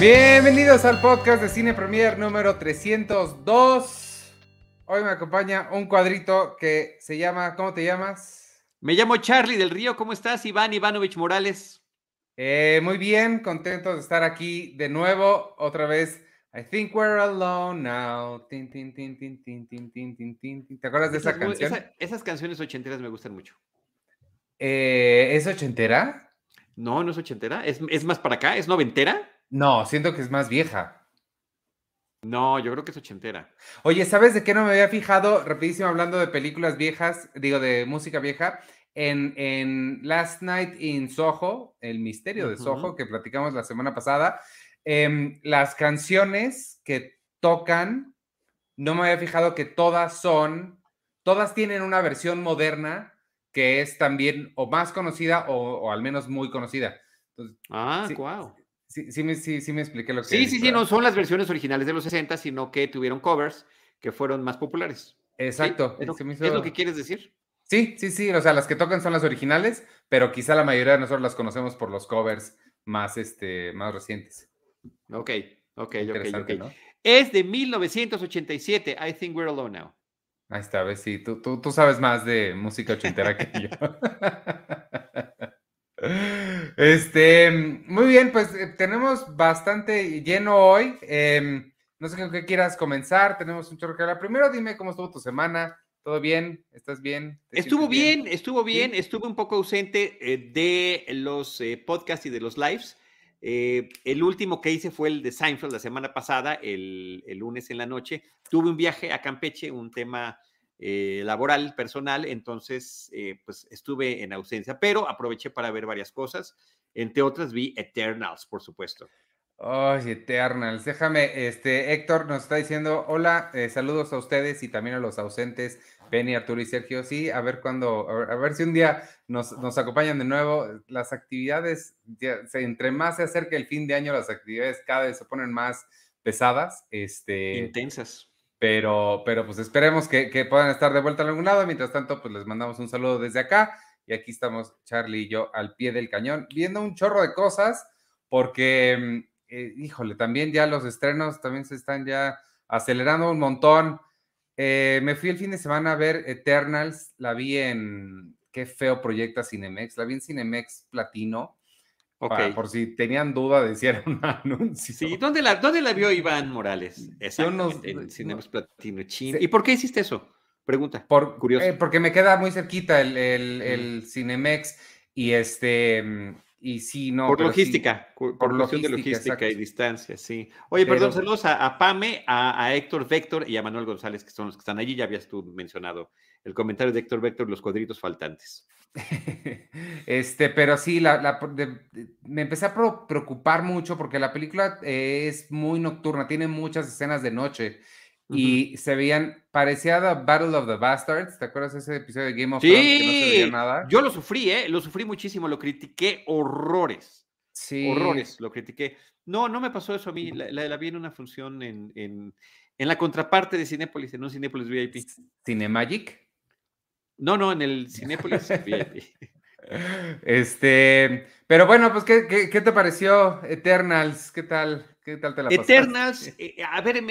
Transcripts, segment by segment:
Bienvenidos al podcast de Cine Premier número 302. Hoy me acompaña un cuadrito que se llama, ¿cómo te llamas? Me llamo Charlie del Río, ¿cómo estás? Iván Ivanovich Morales. Eh, muy bien, contento de estar aquí de nuevo, otra vez. I think we're alone now. ¿Te acuerdas de esa canción? esas canciones ochenteras me gustan mucho. Eh, ¿Es ochentera? No, no es ochentera. ¿Es, ¿Es más para acá? ¿Es noventera? No, siento que es más vieja. No, yo creo que es ochentera. Oye, ¿sabes de qué no me había fijado? Rapidísimo, hablando de películas viejas, digo, de música vieja. En, en Last Night in Soho, El Misterio de Soho, que platicamos la semana pasada, em, las canciones que tocan, no me había fijado que todas son, todas tienen una versión moderna que es también o más conocida o, al menos muy conocida. ah, wow. Sí, sí, me, sí, sí me expliqué lo que Sí, sí, sí, no son las versiones originales de los 60, sino que tuvieron covers que fueron más populares. Exacto. ¿Es, lo, que quieres decir? Sí, sí, sí. O sea, las que tocan son las originales, pero quizá la mayoría de nosotros las conocemos por los covers más, este, más recientes. Ok, ok, ok. ¿no? Es de 1987. I think we're alone now. Ahí está, ves, sí, tú, tú, tú sabes más de música ochentera que yo. Este, muy bien, pues eh, tenemos bastante lleno hoy. Em, no sé con qué quieras comenzar, tenemos un chorro que hablar. Primero dime cómo estuvo tu semana. ¿Todo bien? ¿Estás bien? Estuvo bien? estuvo bien, estuve un poco ausente eh, de los eh, podcasts y de los lives. el último que hice fue el de Seinfeld la semana pasada, el, el lunes en la noche. Tuve un viaje a Campeche, un tema eh, laboral, personal, entonces eh, pues estuve en ausencia, pero aproveché para ver varias cosas, entre otras vi Eternals, por supuesto. Ay, Eternals, déjame, este, Héctor nos está diciendo, hola, eh, saludos a ustedes y también a los ausentes, Penny, Arturo y Sergio, sí, a ver cuándo, a, ver si un día nos, nos acompañan de nuevo, las actividades, entre más se acerca el fin de año, las actividades cada vez se ponen más pesadas, este... Intensas pero, pero pues esperemos que, puedan estar de vuelta en algún lado. Mientras tanto, pues les mandamos un saludo desde acá. Y aquí estamos Charlie y yo al pie del cañón, viendo un chorro de cosas, porque, mm, eh, híjole, también ya los estrenos también se están ya acelerando un montón. Eh, me fui el fin de semana a ver Eternals, la vi en, qué feo proyecta Cinemex, la vi en Cinemex Platino por si tenían duda de si era un anuncio. Sí, ¿dónde la, dónde la vio Iván Morales? en Cinemas Platino ¿Y por qué hiciste eso? Pregunta. Por, curioso. Eh, porque me queda muy cerquita el, el, Cinemex y este. Y sí, no. Por logística, por, logística, de logística y distancia, sí. Oye, perdón, saludos a, Pame, a, a, Héctor Vector y a Manuel González, que son los que están allí. Ya habías tú mencionado el comentario de Héctor Vector, los cuadritos faltantes. Este, pero sí, la, me empecé a preocupar mucho porque la película es muy nocturna, tiene muchas escenas de noche y se veían, parecía The Battle of the Bastards, ¿te acuerdas de ese episodio de Game of Thrones que no se veía nada? Yo lo sufrí, ¿eh? Lo sufrí muchísimo, lo critiqué horrores. Sí. Horrores, lo critiqué. No, no me pasó eso a mí, la, la, vi en una función en, en, en, la contraparte de Cinépolis, en un Cinépolis VIP. ¿Cinemagic? No, no, en el Cinépolis Este, pero bueno, pues, ¿qué, te pareció Eternals? ¿Qué tal? ¿Qué tal te la pasaste? Eternals, eh, a ver,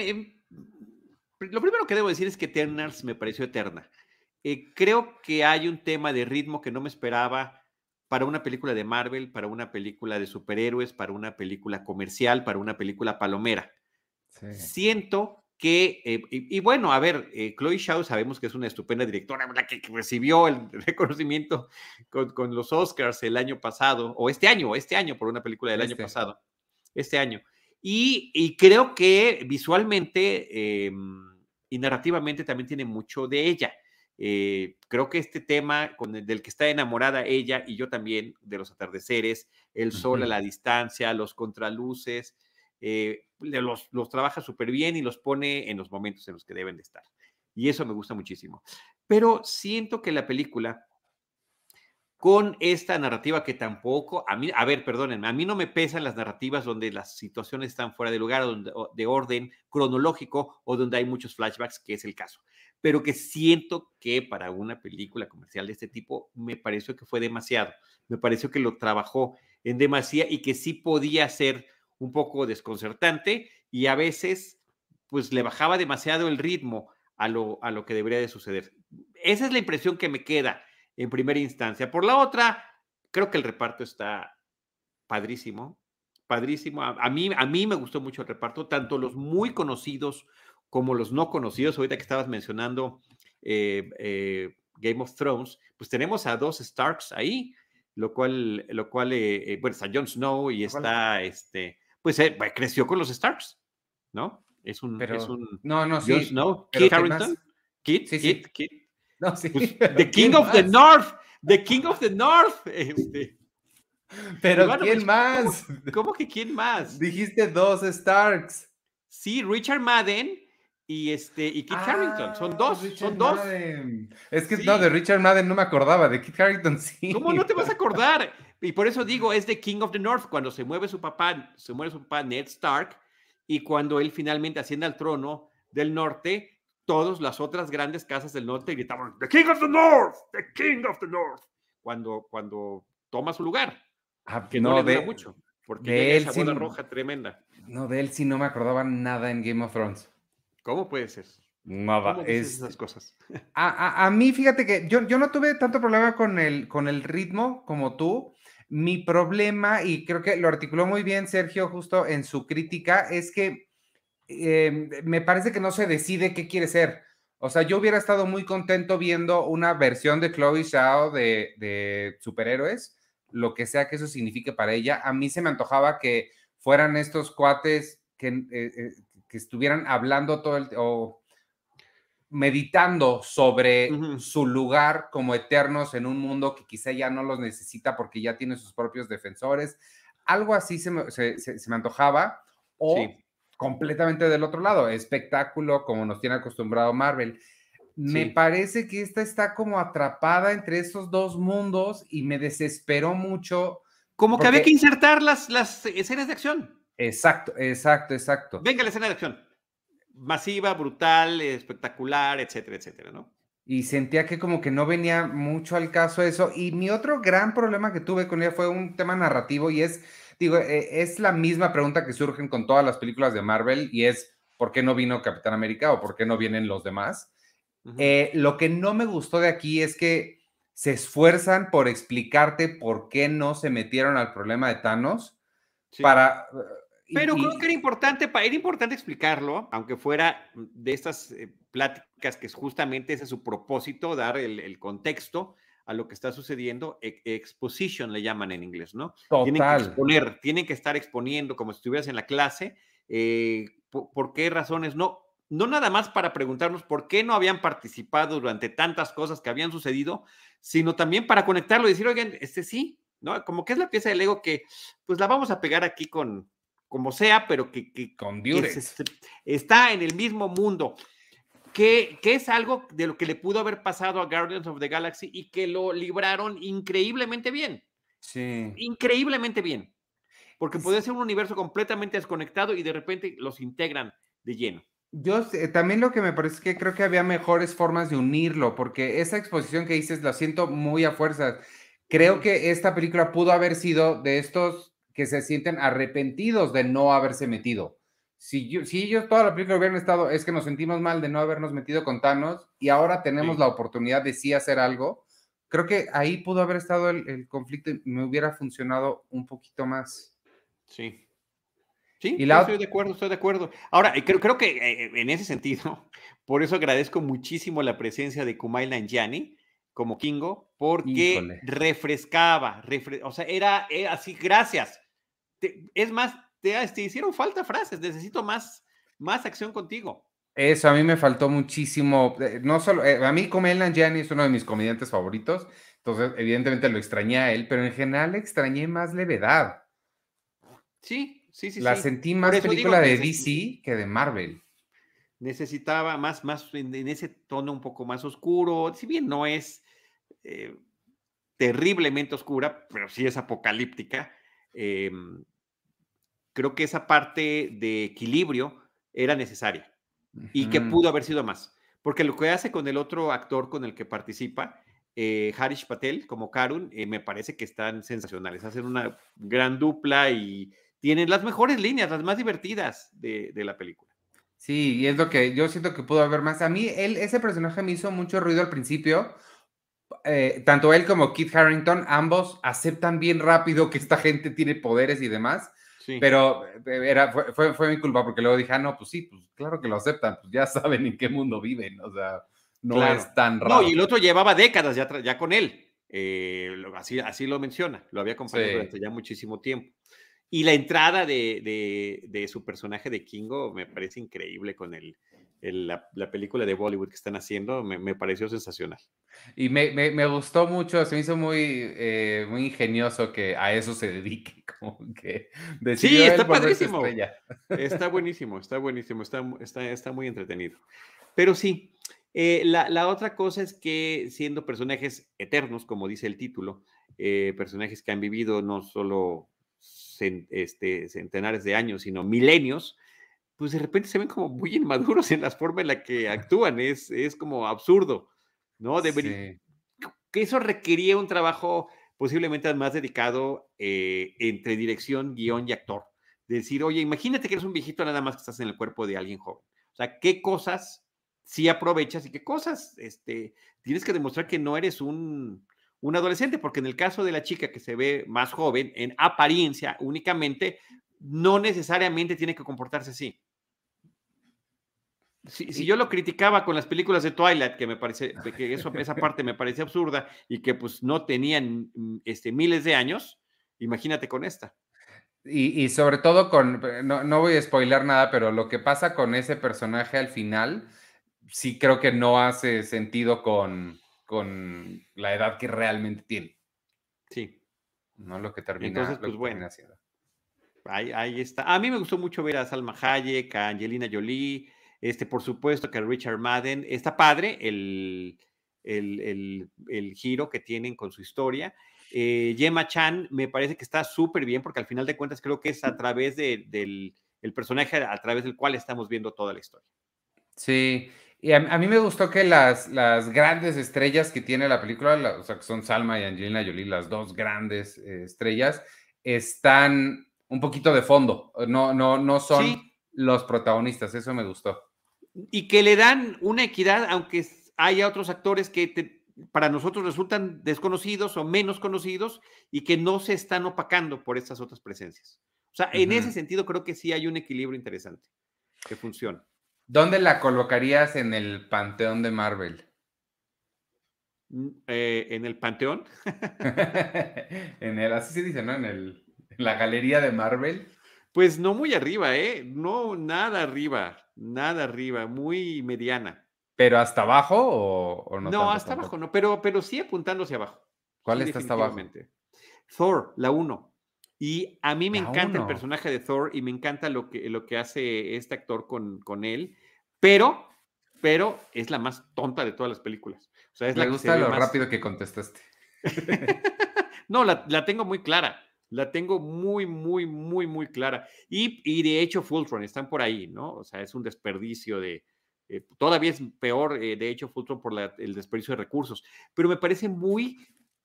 lo primero que debo decir es que Eternals me pareció eterna. Eh, creo que hay un tema de ritmo que no me esperaba para una película de Marvel, para una película de superhéroes, para una película comercial, para una película palomera. Siento que, eh, y, bueno, a ver, eh, Chloe Shaw sabemos que es una estupenda directora, Que, que recibió el reconocimiento con, los Oscars el año pasado, o este año, este año, por una película del año este. pasado, este año. Y, creo que visualmente em, y narrativamente también tiene mucho de ella. Eh, creo que este tema con del que está enamorada ella y yo también, de los atardeceres, el sol a la distancia, los contraluces, eh, los, los trabaja súper bien y los pone en los momentos en los que deben de estar. Y eso me gusta muchísimo. Pero siento que la película, con esta narrativa que tampoco, a mí, a ver, perdónenme, a mí no me pesan las narrativas donde las situaciones están fuera de lugar, donde, de orden cronológico o donde hay muchos flashbacks, que es el caso. Pero que siento que para una película comercial de este tipo me pareció que fue demasiado. Me pareció que lo trabajó en demasía y que sí podía ser un poco desconcertante y a veces pues le bajaba demasiado el ritmo a lo, a lo que debería de suceder. Esa es la impresión que me queda en primera instancia. Por la otra, creo que el reparto está padrísimo, padrísimo. A, mí, a mí me gustó mucho el reparto, tanto los muy conocidos como los no conocidos. Ahorita que estabas mencionando eh, eh, Game of Thrones, pues tenemos a dos Starks ahí, lo cual, lo cual eh, bueno, está Jon Snow y está, este, pues creció con los Starks, ¿no? Es un, es un no, no, sí. Jon Snow, Kit Harrington, Kit, sí, Kit, Kit. No, sí. Pues, the King of the North, The King of the North. Este. Pero ¿quién pues, más? ¿cómo, que quién más? Dijiste dos Starks. Sí, Richard Madden y este y Kit Harrington. Son dos, son dos. Es que no, de Richard Madden no me acordaba, de Kit Harrington sí. ¿Cómo no te vas a acordar? Y por eso digo, es de King of the North, cuando se mueve su papá, se muere su papá Ned Stark, y cuando él finalmente asciende al trono del norte, todas las otras grandes casas del norte gritaban, The King of the North, The King of the North, cuando, cuando toma su lugar. Ah, que no, le mucho, porque de él esa roja tremenda. No, de él sí no me acordaba nada en Game of Thrones. ¿Cómo puede ser? Nada, es, esas cosas. A, a, mí, fíjate que yo, yo no tuve tanto problema con el, con el ritmo como tú. Mi problema, y creo que lo articuló muy bien Sergio justo en su crítica, es que em, me parece que no se decide qué quiere ser. O sea, yo hubiera estado muy contento viendo una versión de Chloe Zhao de, de superhéroes, lo que sea que eso signifique para ella. A mí se me antojaba que fueran estos cuates que, eh, eh, que estuvieran hablando todo el o meditando sobre su lugar como eternos en un mundo que quizá ya no los necesita porque ya tiene sus propios defensores. Algo así se me, se, me antojaba. O completamente del otro lado, espectáculo como nos tiene acostumbrado Marvel. Me parece que esta está como atrapada entre estos dos mundos y me desesperó mucho. Como que había que insertar las, las escenas de acción. Exacto, exacto, exacto. Venga la escena de acción. Masiva, brutal, espectacular, etcétera, etcétera, ¿no? Y sentía que como que no venía mucho al caso eso. Y mi otro gran problema que tuve con ella fue un tema narrativo y es, digo, eh, es la misma pregunta que surgen con todas las películas de Marvel y es, ¿por qué no vino Capitán América o por qué no vienen los demás? Eh, lo que no me gustó de aquí es que se esfuerzan por explicarte por qué no se metieron al problema de Thanos para pero creo que era importante, era importante explicarlo, aunque fuera de estas eh, pláticas que es justamente ese es su propósito, dar el, contexto a lo que está sucediendo, e, exposition le llaman en inglés, ¿no? Tienen que exponer, tienen que estar exponiendo como si estuvieras en la clase, eh, por, qué razones, no, no nada más para preguntarnos por qué no habían participado durante tantas cosas que habían sucedido, sino también para conectarlo y decir, oigan, este sí, ¿no? Como que es la pieza de Lego que, pues la vamos a pegar aquí con, como sea, pero que, Con está en el mismo mundo. Que, que, es algo de lo que le pudo haber pasado a Guardians of the Galaxy y que lo libraron increíblemente bien. Sí. Increíblemente bien. Porque puede ser un universo completamente desconectado y de repente los integran de lleno. Yo también lo que me parece es que creo que había mejores formas de unirlo, porque esa exposición que dices la siento muy a fuerzas. Creo que esta película pudo haber sido de estos que se sienten arrepentidos de no haberse metido. Si, yo, si ellos toda la película hubieran estado, es que nos sentimos mal de no habernos metido con Thanos y ahora tenemos la oportunidad de sí hacer algo, creo que ahí pudo haber estado el, conflicto y me hubiera funcionado un poquito más. Sí. Sí, estoy de acuerdo, estoy de acuerdo. Ahora, eh, creo, creo que eh, en ese sentido, por eso agradezco muchísimo la presencia de Kumail Nanjiani como Kingo, porque refrescaba, o sea, era, era, eh, así, gracias, es más, te, hicieron falta frases, necesito más, más acción contigo. Eso a mí me faltó muchísimo. Eh, no solo, eh, a mí Kumail Nanjiani es uno de mis comediantes favoritos, entonces evidentemente lo extrañé a él, pero en general extrañé más levedad. Sí, sí, sí. La sentí más película de DC que de Marvel. Necesitaba más, más en, ese tono un poco más oscuro, si bien no es eh, terriblemente oscura, pero sí es apocalíptica. Em, creo que esa parte de equilibrio era necesaria y que pudo haber sido más. Porque lo que hace con el otro actor con el que participa, eh, Harish Patel, como Karun, eh, me parece que están sensacionales. Hacen una gran dupla y tienen las mejores líneas, las más divertidas de, la película. Sí, y es lo que yo siento que pudo haber más. A mí, él, ese personaje me hizo mucho ruido al principio. Eh, tanto él como Kit Harrington, ambos aceptan bien rápido que esta gente tiene poderes y demás. Pero eh, era, fue, fue, mi culpa porque luego dije, ah, no, pues sí, pues claro que lo aceptan, pues ya saben en qué mundo viven, o sea, no es tan raro. No, y el otro llevaba décadas ya, ya con él, eh, así, así lo menciona, lo había acompañado durante ya muchísimo tiempo. Y la entrada de, de, su personaje de Kingo me parece increíble con el, la, película de Bollywood que están haciendo, me, me pareció sensacional. Y me, me, gustó mucho, se me hizo muy, eh, muy ingenioso que a eso se dedique, como que Sí, está padrísimo. Está buenísimo, está buenísimo, está, está, está muy entretenido. Pero sí, eh, la, la, otra cosa es que siendo personajes eternos, como dice el título, eh, personajes que han vivido no solo este, centenares de años, sino milenios, pues de repente se ven como muy inmaduros en la forma en la que actúan, es, es como absurdo, ¿no? Debería, Que eso requería un trabajo posiblemente más dedicado eh, entre dirección, guion y actor. decir, oye, imagínate que eres un viejito nada más que estás en el cuerpo de alguien joven. O sea, ¿qué cosas sí aprovechas y qué cosas este, tienes que demostrar que no eres un, un adolescente, porque en el caso de la chica que se ve más joven, en apariencia únicamente, no necesariamente tiene que comportarse así. Si, yo lo criticaba con las películas de Twilight, que me parece, que eso, esa parte me parece absurda y que pues no tenían mm, este, miles de años, imagínate con esta. Y, sobre todo con, no, no, voy a spoiler nada, pero lo que pasa con ese personaje al final, sí creo que no hace sentido con, con la edad que realmente tiene. Sí. No lo que termina, Entonces, pues, bueno, haciendo. Ahí, está. A mí me gustó mucho ver a Salma Hayek, a Angelina Jolie, este, por supuesto que Richard Madden. Está padre el, el, el, giro que tienen con su historia. Eh, Gemma Chan me parece que está súper bien porque al final de cuentas creo que es a través de, del el personaje a través del cual estamos viendo toda la historia. Sí, y a, mí me gustó que las, las grandes estrellas que tiene la película, o sea, que son Salma y Angelina Jolie, las dos grandes eh, estrellas, están un poquito de fondo, no, no, no son los protagonistas, eso me gustó. Y que le dan una equidad, aunque haya otros actores que para nosotros resultan desconocidos o menos conocidos y que no se están opacando por estas otras presencias. O sea, en ese sentido creo que sí hay un equilibrio interesante que funciona. ¿Dónde la colocarías en el panteón de Marvel? Mm, eh, ¿En el panteón? en el, así se dice, ¿no? En, el, en la galería de Marvel. Pues no muy arriba, ¿eh? No, nada arriba, nada arriba, muy mediana. ¿Pero hasta abajo o, no? No, hasta abajo, no, pero, pero sí apuntando hacia abajo. ¿Cuál está hasta abajo? Thor, la 1. Y a mí me encanta el personaje de Thor y me encanta lo que, lo que hace este actor con, con él, pero, pero es la más tonta de todas las películas. O sea, es me la gusta lo rápido que contestaste. no, la, la, tengo muy clara. La tengo muy, muy, muy, muy clara. Y, y de hecho, Fultron están por ahí, ¿no? O sea, es un desperdicio de, eh, todavía es peor, eh, de hecho, Fultron por el desperdicio de recursos. Pero me parece muy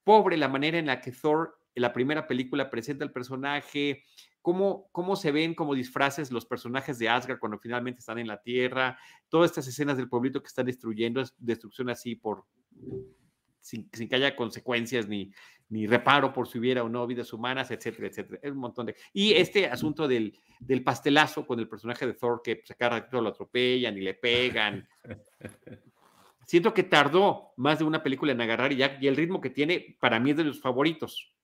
pobre la manera en la que Thor la primera película presenta el personaje, cómo, cómo se ven como disfraces los personajes de Asgard cuando finalmente están en la Tierra, todas estas escenas del pueblito que están destruyendo, es destrucción así por sin, que haya consecuencias ni, ni reparo por si hubiera o no vidas humanas, etcétera, etcétera. Es un montón de... Y este asunto del, del pastelazo con el personaje de Thor que pues, a cada ratito lo atropellan y le pegan. Siento que tardó más de una película en agarrar y ya y el ritmo que tiene para mí es de los favoritos.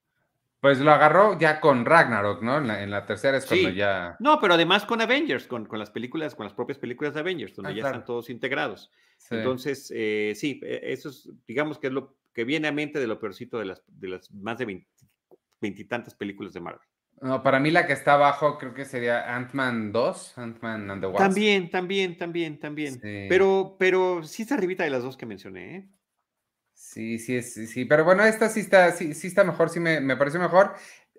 Pues lo agarró ya con Ragnarok, ¿no? En la, tercera es cuando ya. No, pero además con Avengers, con, con, las películas, con las propias películas de Avengers, donde ah, ya están todos integrados. Entonces, eh, sí, e, eso es, digamos que es lo que viene a mente de lo peorcito de las, de las más de veintitantas películas de Marvel. No, para mí la que está abajo creo que sería Ant-Man 2, Ant-Man and the Wasp. También, también, también, también. Pero, pero sí está arribita de las dos que mencioné, ¿eh? Sí, sí, sí, sí, pero bueno, esta sí está, sí, sí está mejor, sí me, me pareció mejor.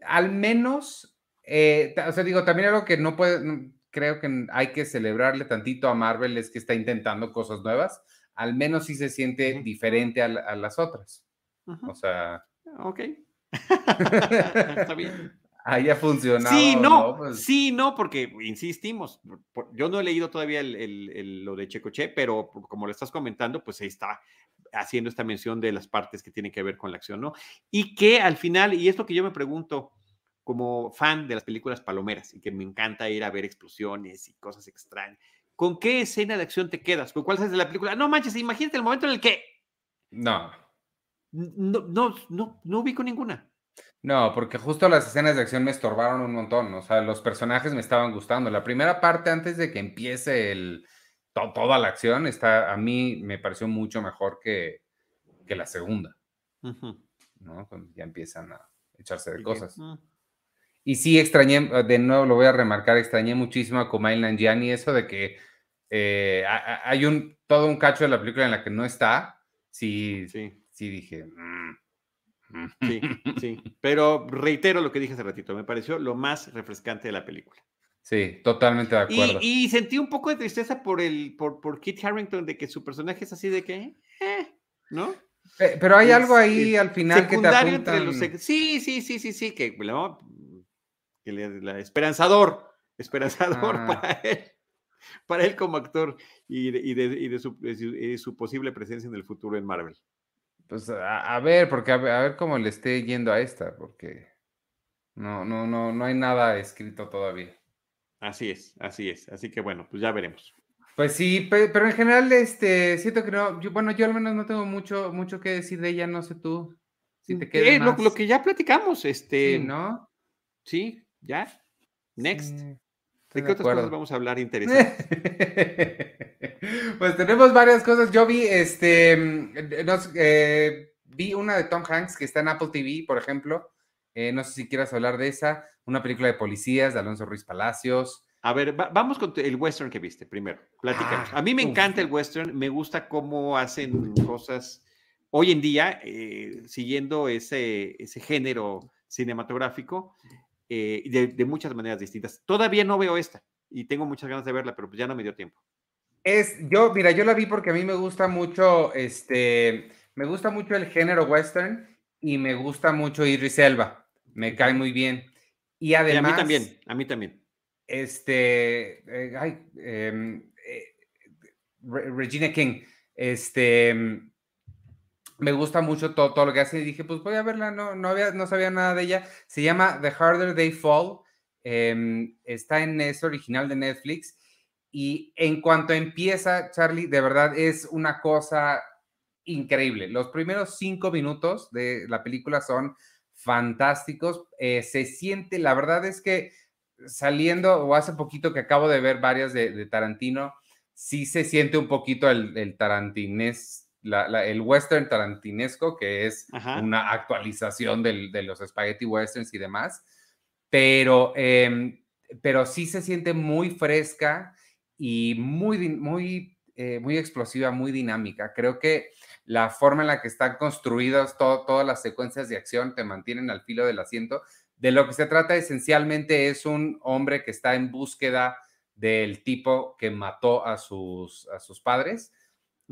Al menos, eh, o sea, digo, también algo que no puede, creo que hay que celebrarle tantito a Marvel es que está intentando cosas nuevas. Al menos sí se siente diferente a, las otras. O sea. Ok. está bien. haya funcionado. Sí, no, pues sí, no, porque insistimos, yo no he leído todavía el, lo de Checoche, pero como lo estás comentando, pues ahí está haciendo esta mención de las partes que tienen que ver con la acción, ¿no? Y que al final, y es lo que yo me pregunto como fan de las películas palomeras y que me encanta ir a ver explosiones y cosas extrañas, ¿con qué escena de acción te quedas? ¿Con cuál es de la película? No manches, imagínate el momento en el que... No. No, no, no, no ubico ninguna. No, porque justo las escenas de acción me estorbaron un montón. O sea, los personajes me estaban gustando. La primera parte, antes de que empiece el, toda la acción, está, a mí me pareció mucho mejor que, que la segunda. ¿no? Ya empiezan a echarse de cosas. Mm. Y sí extrañé, de nuevo lo voy a remarcar, extrañé muchísimo a Kumail Nanjiani, eso de que eh, hay un, todo un cacho de la película en la que no está. Sí, sí, sí dije... Mm, Sí, sí. Pero reitero lo que dije hace ratito, me pareció lo más refrescante de la película. Sí, totalmente de acuerdo. Y, sentí un poco de tristeza por el, por, por Kit Harrington, de que su personaje es así de que, eh, ¿no? Pero hay algo ahí al final que te apuntan... entre los... Sí, sí, sí, sí, sí, que, ¿no? que le, esperanzador, esperanzador ah. para él, para él como actor y, de, y, de, y de, su, de, su, posible presencia en el futuro en Marvel. Pues a, ver, porque a ver, cómo le esté yendo a esta, porque no, no, no, no hay nada escrito todavía. Así es, así es. Así que bueno, pues ya veremos. Pues sí, pero en general, este, siento que no, bueno, yo al menos no tengo mucho, mucho que decir de ella, no sé tú. Si te queda eh, lo, que ya platicamos, este. Sí, ¿no? Sí, ya. Next. ¿De qué otras cosas vamos a hablar interesantes? pues tenemos varias cosas. Yo vi, este, mm, eh, vi una de Tom Hanks que está en Apple TV, por ejemplo. Eh, no sé si quieras hablar de esa. Una película de policías de Alonso Ruiz Palacios. A ver, vamos con el western que viste primero. Platícanos. Ah, a mí me encanta el western. Me gusta cómo hacen cosas hoy en día, eh, siguiendo ese, ese género cinematográfico de, de, muchas maneras distintas. Todavía no veo esta y tengo muchas ganas de verla, pero pues ya no me dio tiempo. Es, yo, mira, yo la vi porque a mí me gusta mucho, este, me gusta mucho el género western y me gusta mucho Idris Elba. Me cae muy bien. Y además. a mí también, a mí también. Este, eh, ay, em, eh, Regina King, este, me gusta mucho todo, todo, lo que hace y dije, pues voy a verla, no, no, había, no sabía nada de ella. Se llama The Harder They Fall, em, está en, es original de Netflix y en cuanto empieza, Charlie, de verdad es una cosa increíble. Los primeros cinco minutos de la película son fantásticos. Eh, se siente, la verdad es que saliendo, o hace poquito que acabo de ver varias de, Tarantino, sí se siente un poquito el, el tarantines, el western tarantinesco, que es una actualización de los spaghetti westerns y demás, pero, em, pero sí se siente muy fresca y muy, muy, eh, muy explosiva, muy dinámica. Creo que la forma en la que están construidas todas las secuencias de acción te mantienen al filo del asiento. De lo que se trata esencialmente es un hombre que está en búsqueda del tipo que mató a sus, a sus padres.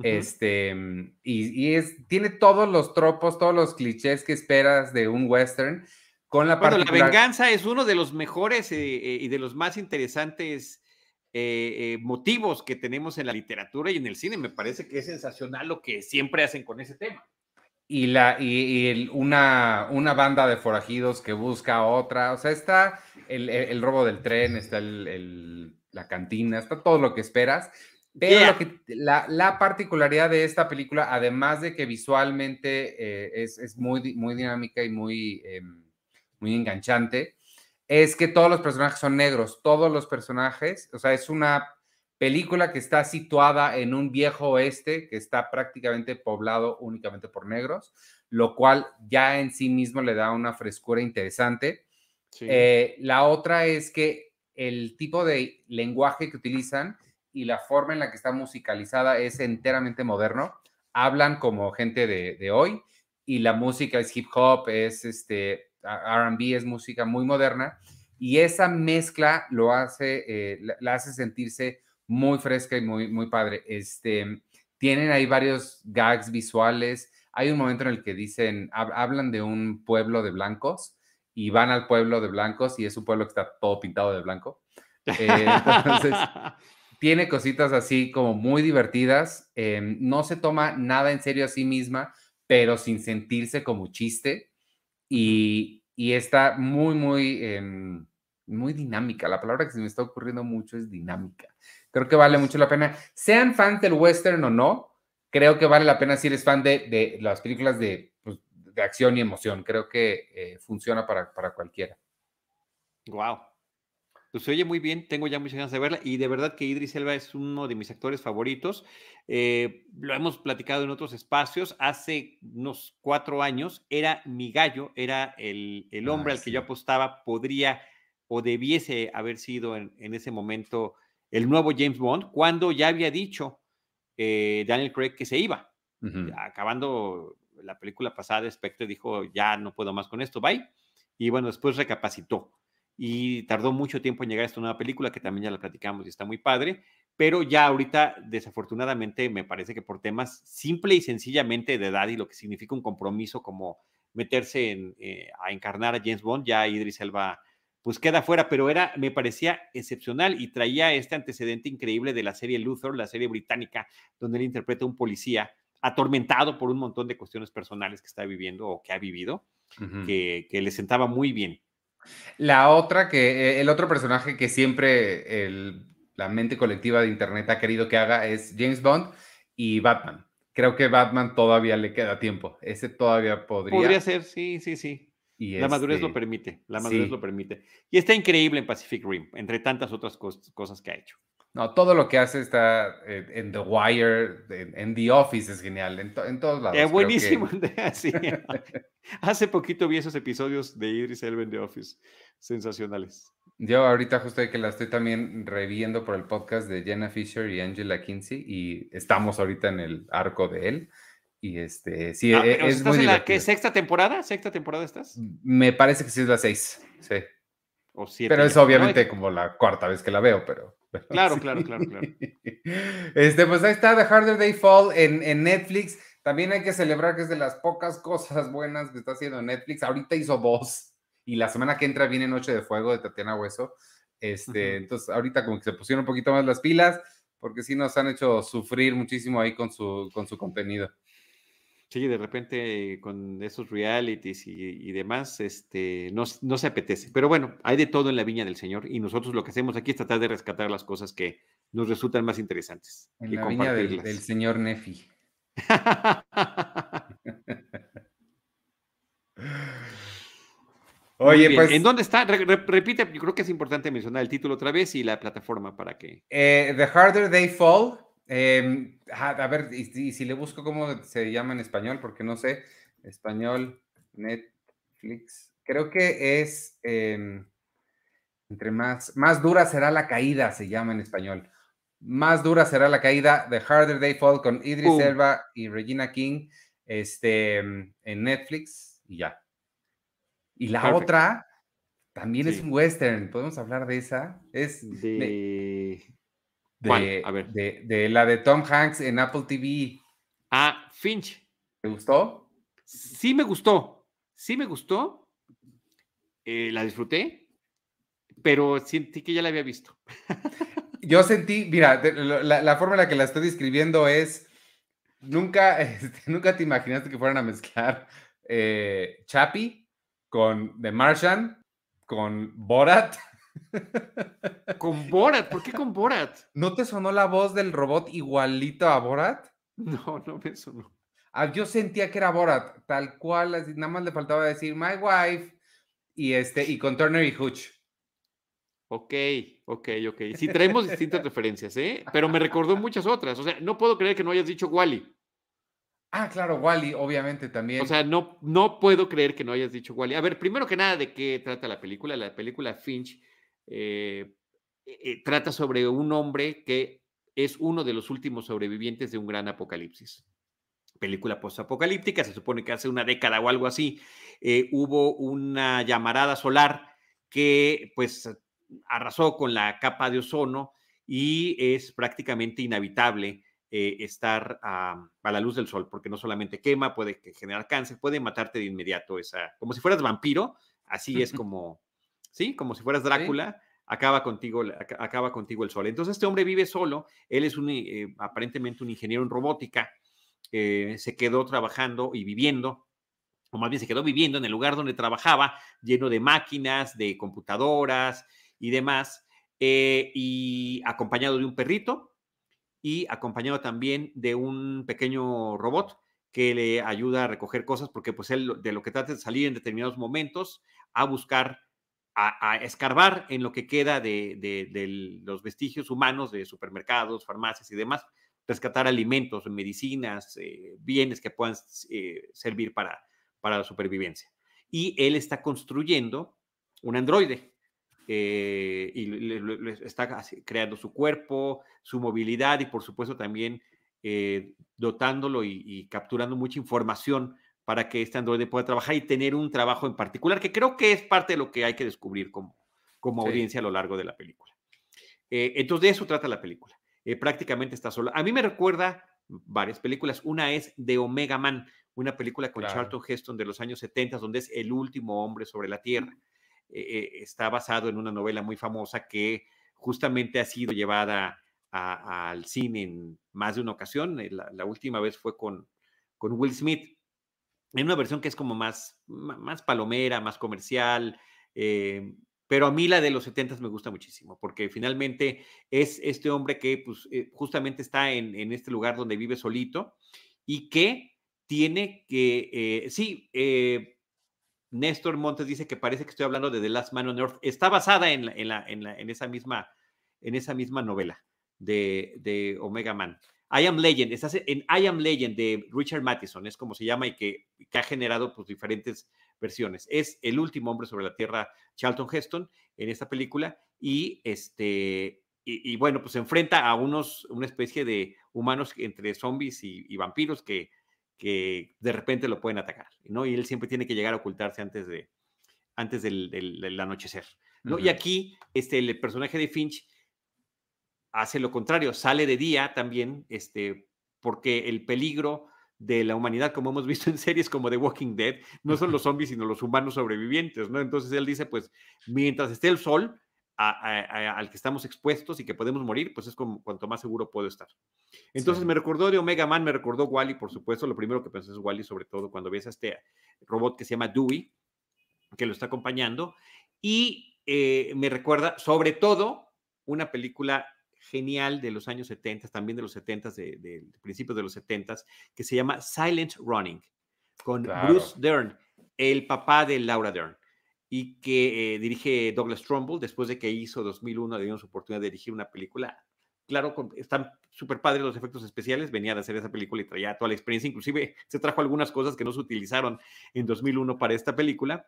Este, y, es, tiene todos los tropos, todos los clichés que esperas de un western. Con la bueno, la venganza es uno de los mejores eh, eh, y de los más interesantes eh, eh, motivos que tenemos en la literatura y en el cine. Me parece que es sensacional lo que siempre hacen con ese tema. Y, la, y, una, una banda de forajidos que busca otra, o sea, está el, robo del tren, está el, la cantina, está todo lo que esperas. Pero que, la, particularidad de esta película, además de que visualmente eh, es, es, muy, muy dinámica y muy, em, muy enganchante, es que todos los personajes son negros, todos los personajes, o sea, es una película que está situada en un viejo oeste que está prácticamente poblado únicamente por negros, lo cual ya en sí mismo le da una frescura interesante. Eh, la otra es que el tipo de lenguaje que utilizan y la forma en la que está musicalizada es enteramente moderno. Hablan como gente de, de hoy y la música es hip hop, es este, RB es música muy moderna y esa mezcla lo hace, eh, la, hace sentirse muy fresca y muy, muy padre. Este, tienen ahí varios gags visuales. Hay un momento en el que dicen, hablan de un pueblo de blancos y van al pueblo de blancos y es un pueblo que está todo pintado de blanco. Eh, entonces, tiene cositas así como muy divertidas. Em, no se toma nada en serio a sí misma, pero sin sentirse como chiste. Y, está muy, muy, em, muy dinámica. La palabra que se me está ocurriendo mucho es dinámica. Creo que vale mucho la pena. Sean fans del western o no, creo que vale la pena si eres fan de, de las películas de, pues, de, acción y emoción. Creo que eh, funciona para, para cualquiera. Wow. Pues se oye muy bien, tengo ya muchas ganas de verla y de verdad que Idris Elba es uno de mis actores favoritos. Eh, lo hemos platicado en otros espacios. Hace unos cuatro años era mi gallo, era el, el hombre al que yo apostaba, podría o debiese haber sido en, en, ese momento el nuevo James Bond, cuando ya había dicho eh, Daniel Craig que se iba. Uh -huh. Acabando la película pasada, Spectre dijo, ya no puedo más con esto, bye. Y bueno, después recapacitó y tardó mucho tiempo en llegar a esta nueva película, que también ya la platicamos y está muy padre, pero ya ahorita, desafortunadamente, me parece que por temas simple y sencillamente de edad y lo que significa un compromiso como meterse en, eh, a encarnar a James Bond, ya Idris Elba pues queda fuera, pero era, me parecía excepcional y traía este antecedente increíble de la serie Luthor, la serie británica, donde él interpreta a un policía atormentado por un montón de cuestiones personales que está viviendo o que ha vivido, uh -huh. que, que le sentaba muy bien. La otra que, eh, el otro personaje que siempre el, la mente colectiva de Internet ha querido que haga es James Bond y Batman. Creo que Batman todavía le queda tiempo. Ese todavía podría. Podría ser, sí, sí, sí. Y la este, madurez lo permite, la madurez sí. lo permite. Y está increíble en Pacific Rim, entre tantas otras cosas que ha hecho. No, todo lo que hace está en, en The Wire, en, en, The Office es genial, en, to, en todos lados. Es eh, buenísimo. Que... sí. Hace poquito vi esos episodios de Idris Elba en The Office, sensacionales. Yo ahorita justo que la estoy también reviendo por el podcast de Jenna Fisher y Angela Kinsey y estamos ahorita en el arco de él. Y este, sí, ah, es, ¿estás muy en la ¿qué, sexta temporada? ¿Sexta temporada estás? Me parece que sí es la seis, sí. O siete. Pero es obviamente no, como la cuarta vez que la veo, pero. Pero claro, sí. claro, claro, claro. Este, pues ahí está The Harder They Fall en, en, Netflix. También hay que celebrar que es de las pocas cosas buenas que está haciendo Netflix. Ahorita hizo voz y la semana que entra viene Noche de Fuego de Tatiana Hueso. Este, uh -huh. Entonces, ahorita como que se pusieron un poquito más las pilas, porque sí nos han hecho sufrir muchísimo ahí con su, con su contenido. Sí, de repente con esos realities y, y demás, este, no, no, se apetece. Pero bueno, hay de todo en la viña del Señor y nosotros lo que hacemos aquí es tratar de rescatar las cosas que nos resultan más interesantes. En y la viña del, del, señor Nefi. Oye, pues. ¿En dónde está? Re, re, repite, yo creo que es importante mencionar el título otra vez y la plataforma para que. Eh, The Harder They Fall eh, a ver, y, y, si le busco cómo se llama en español, porque no sé, español, Netflix, creo que es eh, entre más, más dura será la caída, se llama en español. Más dura será la caída, The Harder They Fall con Idris uh. Elba y Regina King este, en Netflix y ya. Y la Perfect. otra también sí. es un western, podemos hablar de esa. Es de... De, a ver. De, de, la de Tom Hanks en Apple TV. Ah, Finch. ¿Te gustó? Sí me gustó. Sí me gustó. Eh, la disfruté, pero sentí que ya la había visto. Yo sentí, mira, la, la, forma en la que la estoy describiendo es, nunca, este, nunca te imaginaste que fueran a mezclar eh, Chappie con The Martian, con Borat ¿Con Borat? ¿Por qué con Borat? ¿No te sonó la voz del robot igualito a Borat? No, no me sonó. Ah, yo sentía que era Borat, tal cual, así, nada más le faltaba decir My Wife y este y con Turner y Hooch. Ok, ok, ok. Sí, traemos distintas referencias, ¿eh? Pero me recordó muchas otras. O sea, no puedo creer que no hayas dicho Wally. Ah, claro, Wally, obviamente también. O sea, no, no puedo creer que no hayas dicho Wally. A ver, primero que nada, ¿de qué trata la película? La película Finch eh, eh, trata sobre un hombre que es uno de los últimos sobrevivientes de un gran apocalipsis. Película postapocalíptica, se supone que hace una década o algo así, eh, hubo una llamarada solar que pues arrasó con la capa de ozono y es prácticamente inhabitable eh, estar a, a, la luz del sol, porque no solamente quema, puede generar cáncer, puede matarte de inmediato, esa, como si fueras vampiro, así es como, sí, como si fueras Drácula, acaba contigo, acaba contigo el sol. Entonces este hombre vive solo, él es un, eh, aparentemente un ingeniero en robótica, eh, se quedó trabajando y viviendo, o más bien se quedó viviendo en el lugar donde trabajaba, lleno de máquinas, de computadoras y demás, eh, y acompañado de un perrito y acompañado también de un pequeño robot que le ayuda a recoger cosas, porque pues él de lo que trata es salir en determinados momentos a buscar a, escarbar en lo que queda de, los vestigios humanos de supermercados, farmacias y demás, rescatar alimentos, medicinas, eh, bienes que puedan eh, servir para, la supervivencia. Y él está construyendo un androide eh, y está creando su cuerpo, su movilidad y por supuesto también dotándolo y capturando mucha información para que este androide pueda trabajar y tener un trabajo en particular, que creo que es parte de lo que hay que descubrir como, como audiencia a lo largo de la película. Eh, entonces, de eso trata la película. Eh, prácticamente está sola. A mí me recuerda varias películas. Una es de Omega Man, una película con Charlton Heston de los años 70, donde es el último hombre sobre la Tierra. Eh, está basado en una novela muy famosa que justamente ha sido llevada al cine en más de una ocasión. La, última vez fue con, con Will Smith en una versión que es como más, más palomera, más comercial, eh, pero a mí la de los 70 me gusta muchísimo, porque finalmente es este hombre que pues, eh, justamente está en, en, este lugar donde vive solito y que tiene que, eh, sí, Néstor Montes dice que parece que estoy hablando de The Last Man on Earth, está basada en, en, la, en esa, misma, en esa misma novela de, de Omega Man. I Am Legend, estás en I Am Legend de Richard Matheson, es como se llama y que, ha generado pues, diferentes versiones. Es el último hombre sobre la Tierra, Charlton Heston, en esta película, y este, y, bueno, pues se enfrenta a unos, una especie de humanos entre zombies y, vampiros que, que de repente lo pueden atacar, ¿no? Y él siempre tiene que llegar a ocultarse antes de antes del, anochecer, ¿no? Y aquí, este, el personaje de Finch hace lo contrario, sale de día también, este, porque el peligro de la humanidad, como hemos visto en series como The Walking Dead, no son los zombies, sino los humanos sobrevivientes, ¿no? Entonces él dice, pues, mientras esté el sol al que estamos expuestos y que podemos morir, pues es como cuanto más seguro puedo estar. Entonces me recordó de Omega Man, me recordó Wally, por supuesto, lo primero que pensé es Wally, sobre todo cuando ves a este robot que se llama Dewey, que lo está acompañando, y eh, me recuerda sobre todo una película genial de los años 70, también de los 70, de, de, principios de los 70, que se llama Silent Running, con Bruce Dern, el papá de Laura Dern, y que eh, dirige Douglas Trumbull, después de que hizo 2001, le dieron su oportunidad de dirigir una película. Claro, están súper padres los efectos especiales, venía de hacer esa película y traía toda la experiencia, inclusive se trajo algunas cosas que no se utilizaron en 2001 para esta película,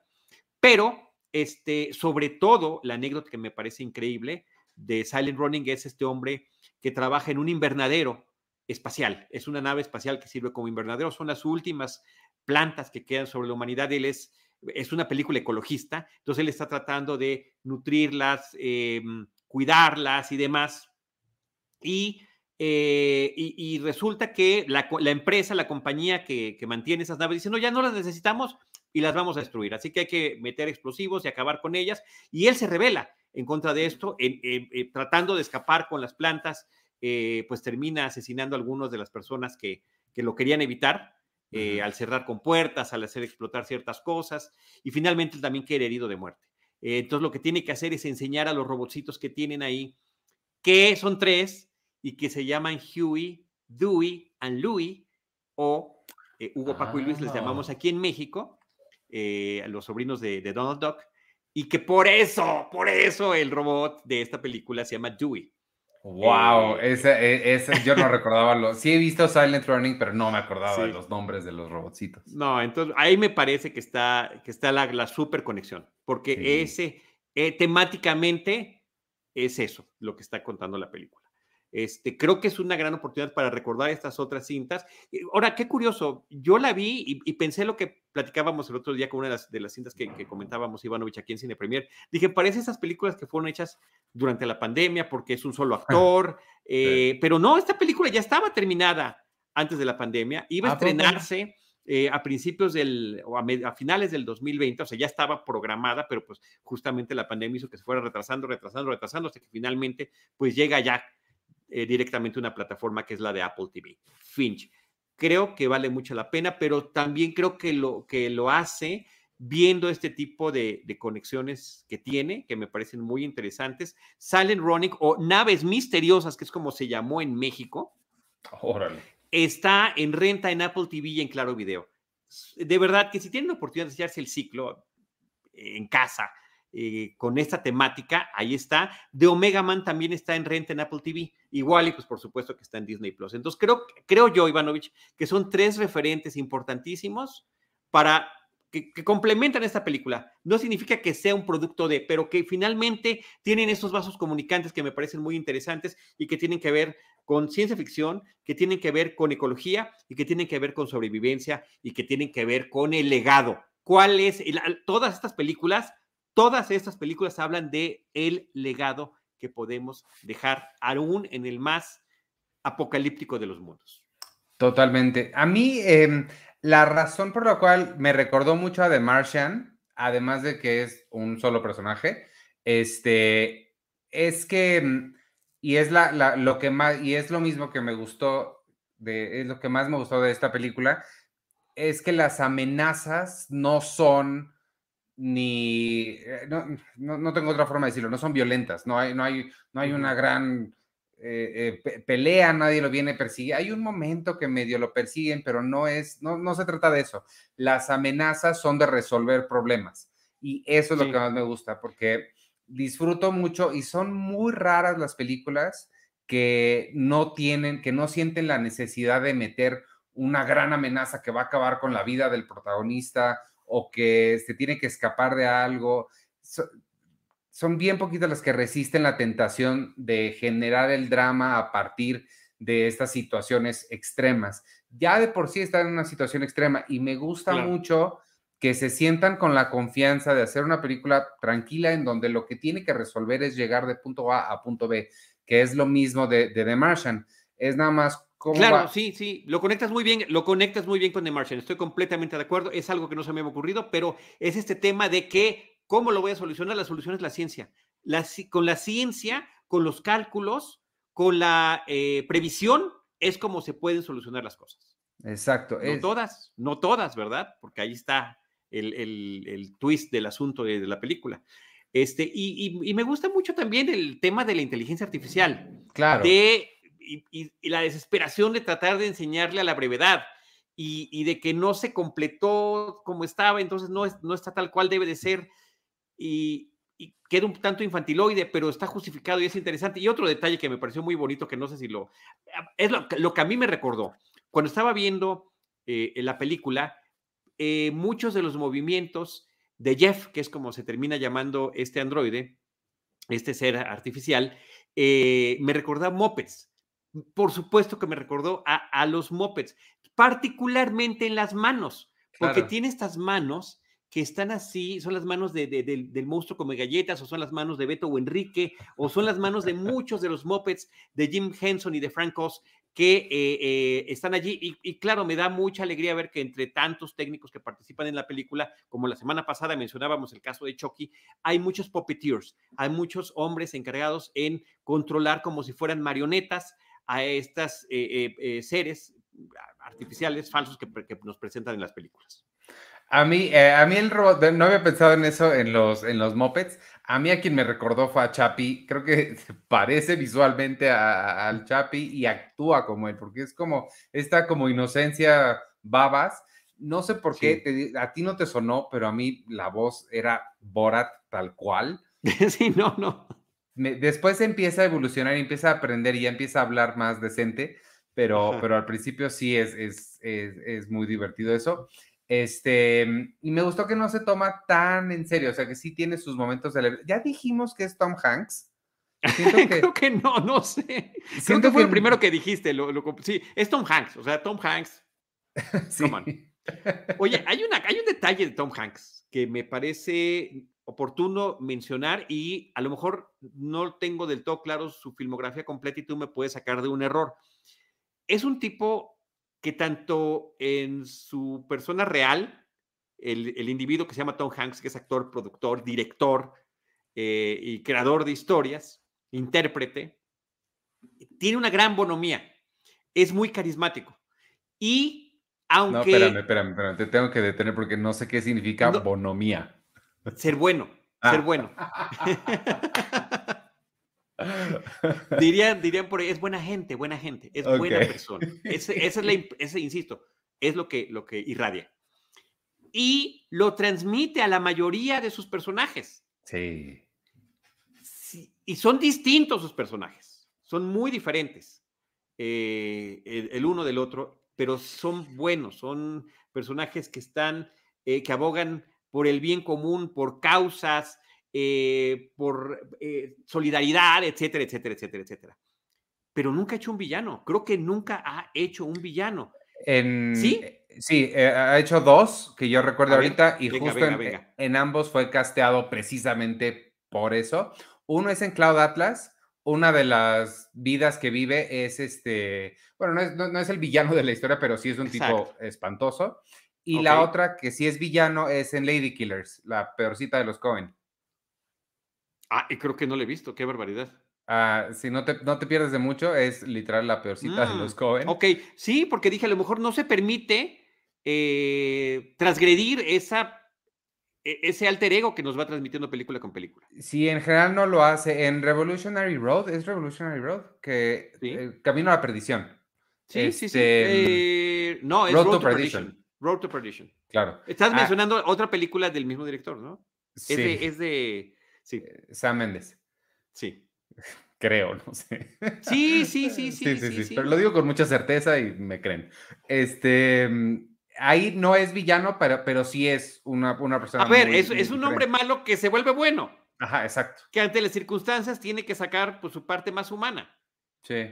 pero este, sobre todo la anécdota que me parece increíble de Silent Running es este hombre que trabaja en un invernadero espacial. Es una nave espacial que sirve como invernadero. Son las últimas plantas que quedan sobre la humanidad. Él es, es una película ecologista, entonces él está tratando de nutrirlas, em, cuidarlas y demás. Y, eh, y, resulta que la, empresa, la compañía que, que mantiene esas naves dice, no, ya no las necesitamos y las vamos a destruir. Así que hay que meter explosivos y acabar con ellas. Y él se revela en contra de esto, eh, tratando de escapar con las plantas, eh, pues termina asesinando a algunas de las personas que, lo querían evitar, eh, al cerrar con puertas, al hacer explotar ciertas cosas, y finalmente también queda herido de muerte. entonces lo que tiene que hacer es enseñar a los robotcitos que tienen ahí, que son tres y que se llaman Huey, Dewey and Louie, o Hugo, Paco y Luis les llamamos ah. aquí en México, los sobrinos de, de Donald Duck, y que por eso, por eso el robot de esta película se llama Dewey. Wow, eh, ese, ese, yo no recordaba lo. Sí he visto Silent Running, pero no me acordaba de los nombres de los robotcitos. No, entonces ahí me parece que está, que está la, la super conexión, porque ese eh, temáticamente es eso lo que está contando la película. Este, creo que es una gran oportunidad para recordar estas otras cintas. Ahora, qué curioso, yo la vi y, pensé lo que platicábamos el otro día con una de las, de las cintas que, comentábamos, Ivanovich, aquí en Cine Premier. Dije, parece esas películas que fueron hechas durante la pandemia porque es un solo actor, eh, pero no, esta película ya estaba terminada antes de la pandemia, iba a estrenarse eh, a principios del, o a, finales del 2020, o sea, ya estaba programada, pero pues justamente la pandemia hizo que se fuera retrasando, retrasando, retrasando, hasta que finalmente pues llega ya eh, directamente una plataforma que es la de Apple TV, Finch. Creo que vale mucho la pena, pero también creo que lo, que lo hace viendo este tipo de, conexiones que tiene, que me parecen muy interesantes. Salen Ronic o Naves Misteriosas, que es como se llamó en México. Órale. Está en renta en Apple TV y en Claro Video. De verdad que si tienen la oportunidad de echarse el ciclo en casa eh, con esta temática, ahí está. De Omega Man también está en renta en Apple TV. Igual y pues por supuesto que está en Disney Plus. Entonces creo, creo yo, Ivanovich, que son tres referentes importantísimos para que, complementan esta película. No significa que sea un producto de, pero que finalmente tienen estos vasos comunicantes que me parecen muy interesantes y que tienen que ver con ciencia ficción, que tienen que ver con ecología y que tienen que ver con sobrevivencia y que tienen que ver con el legado. ¿Cuál es? todas estas películas, todas estas películas hablan de el legado que podemos dejar aún en el más apocalíptico de los mundos. Totalmente. A mí, em, la razón por la cual me recordó mucho a The Martian, además de que es un solo personaje, este, es que, mm, y es la, lo que más, y es lo mismo que me gustó, de, es lo que más me gustó de esta película, es que las amenazas no son ni, eh, no, tengo otra forma de decirlo, no son violentas, no hay, no hay, no hay una gran eh, eh, pelea, nadie lo viene a perseguir. Hay un momento que medio lo persiguen, pero no es, no, no se trata de eso. Las amenazas son de resolver problemas y eso es lo que más me gusta porque disfruto mucho y son muy raras las películas que no tienen, que no sienten la necesidad de meter una gran amenaza que va a acabar con la vida del protagonista o que se tiene que escapar de algo son bien poquitas las que resisten la tentación de generar el drama a partir de estas situaciones extremas. Ya de por sí están en una situación extrema y me gusta mucho que se sientan con la confianza de hacer una película tranquila en donde lo que tiene que resolver es llegar de punto A a punto B, que es lo mismo de, The Martian. Es nada más Claro, sí, sí, lo conectas muy bien, lo conectas muy bien con The Martian. Estoy completamente de acuerdo. Es algo que no se me había ocurrido, pero es este tema de que ¿Cómo lo voy a solucionar? La solución es la ciencia. con la ciencia, con los cálculos, con la eh, previsión, es como se pueden solucionar las cosas. Exacto. No todas, no todas, ¿verdad? Porque ahí está el, twist del asunto de, la película. Este, y, me gusta mucho también el tema de la inteligencia artificial. Claro. De, y, la desesperación de tratar de enseñarle a la brevedad. Y, de que no se completó como estaba, entonces no, no está tal cual debe de ser y, queda un tanto infantiloide, pero está justificado y es interesante. Y otro detalle que me pareció muy bonito, que no sé si lo... Es lo, que a mí me recordó. Cuando estaba viendo eh, la película, eh, muchos de los movimientos de Jeff, que es como se termina llamando este androide, este ser artificial, eh, me recordó a mopeds. Por supuesto que me recordó a, los mopeds, particularmente en las manos, porque tiene estas manos que están así, son las manos de, del monstruo come galletas, o son las manos de Beto o Enrique, o son las manos de muchos de los Muppets de Jim Henson y de Frank Oz que eh, eh, están allí. Y, claro, me da mucha alegría ver que entre tantos técnicos que participan en la película, como la semana pasada mencionábamos el caso de Chucky, hay muchos puppeteers, hay muchos hombres encargados en controlar como si fueran marionetas a estas eh, seres artificiales falsos que nos presentan en las películas. A mí, eh, a mí el robot, no había pensado en eso en los, en los mopeds. A mí a quien me recordó fue a Chapi. Creo que parece visualmente al Chapi y actúa como él, porque es como esta como inocencia babas. No sé por qué, a ti no te sonó, pero a mí la voz era Borat tal cual. Sí, no, no. Después empieza a evolucionar y empieza a aprender y ya empieza a hablar más decente, pero, pero al principio sí es, es, es, es muy divertido eso. Este, y me gustó que no se toma tan en serio, o sea, que sí tiene sus momentos de... Ya dijimos que es Tom Hanks. Que... Creo que no, no sé. Siento que fue el primero que dijiste. Lo, sí, es Tom Hanks, o sea, Tom Hanks. sí. Oye, hay, una, hay un detalle de Tom Hanks que me parece oportuno mencionar y a lo mejor no tengo del todo claro su filmografía completa y tú me puedes sacar de un error. Es un tipo que tanto en su persona real, el, el individuo que se llama Tom Hanks, que es actor, productor, director eh, y creador de historias, intérprete, tiene una gran bonomía, es muy carismático. Y aunque... No, espérame, espérame, espérame, te tengo que detener porque no sé qué significa bonomía. Ser bueno, ser ah. bueno. dirían, dirían por ahí, es buena gente, buena gente, es buena persona. Ese, es la, ese, insisto, es lo que, lo que irradia. Y lo transmite a la mayoría de sus personajes. Sí. y son distintos sus personajes, son muy diferentes eh, el, uno del otro, pero son buenos, son personajes que están, eh, que abogan por el bien común, por causas, eh, por eh, solidaridad, etcétera, etcétera, etcétera, etcétera. Pero nunca ha hecho un villano. Creo que nunca ha hecho un villano. En, sí, eh, sí ha hecho dos que yo recuerdo ahorita y justo en, ambos fue casteado precisamente por eso. Uno es en Cloud Atlas. Una de las vidas que vive es este, bueno, no es, el villano de la historia, pero sí es un tipo espantoso. Y la otra que sí es villano es en Lady Killers, la peorcita de los Cohen. Ah, y creo que no le he visto, qué barbaridad. Ah, si no te, no te pierdes de mucho, es literal la peorcita de los mm, Cohen. Ok, sí, porque dije, a lo mejor no se permite eh, transgredir esa, e, ese alter ego que nos va transmitiendo película con película. Sí, en general no lo hace. En Revolutionary Road, ¿es Revolutionary Road? Que eh, Camino a la Perdición. Sí, sí, sí. Este, eh, no, es Road, to, Perdition. Road to Perdition. Claro. Estás ah. mencionando otra película del mismo director, ¿no? Sí. es de Sí. Eh, Sam Méndez. Sí. Creo, no sé. Sí, sí, sí, sí. sí, sí, Pero lo digo con mucha certeza y me creen. Este, mm, ahí no es villano, pero, pero sí es una, una persona. A ver, es, es, un hombre malo que se vuelve bueno. Ajá, exacto. Que ante las circunstancias tiene que sacar pues, su parte más humana. Sí.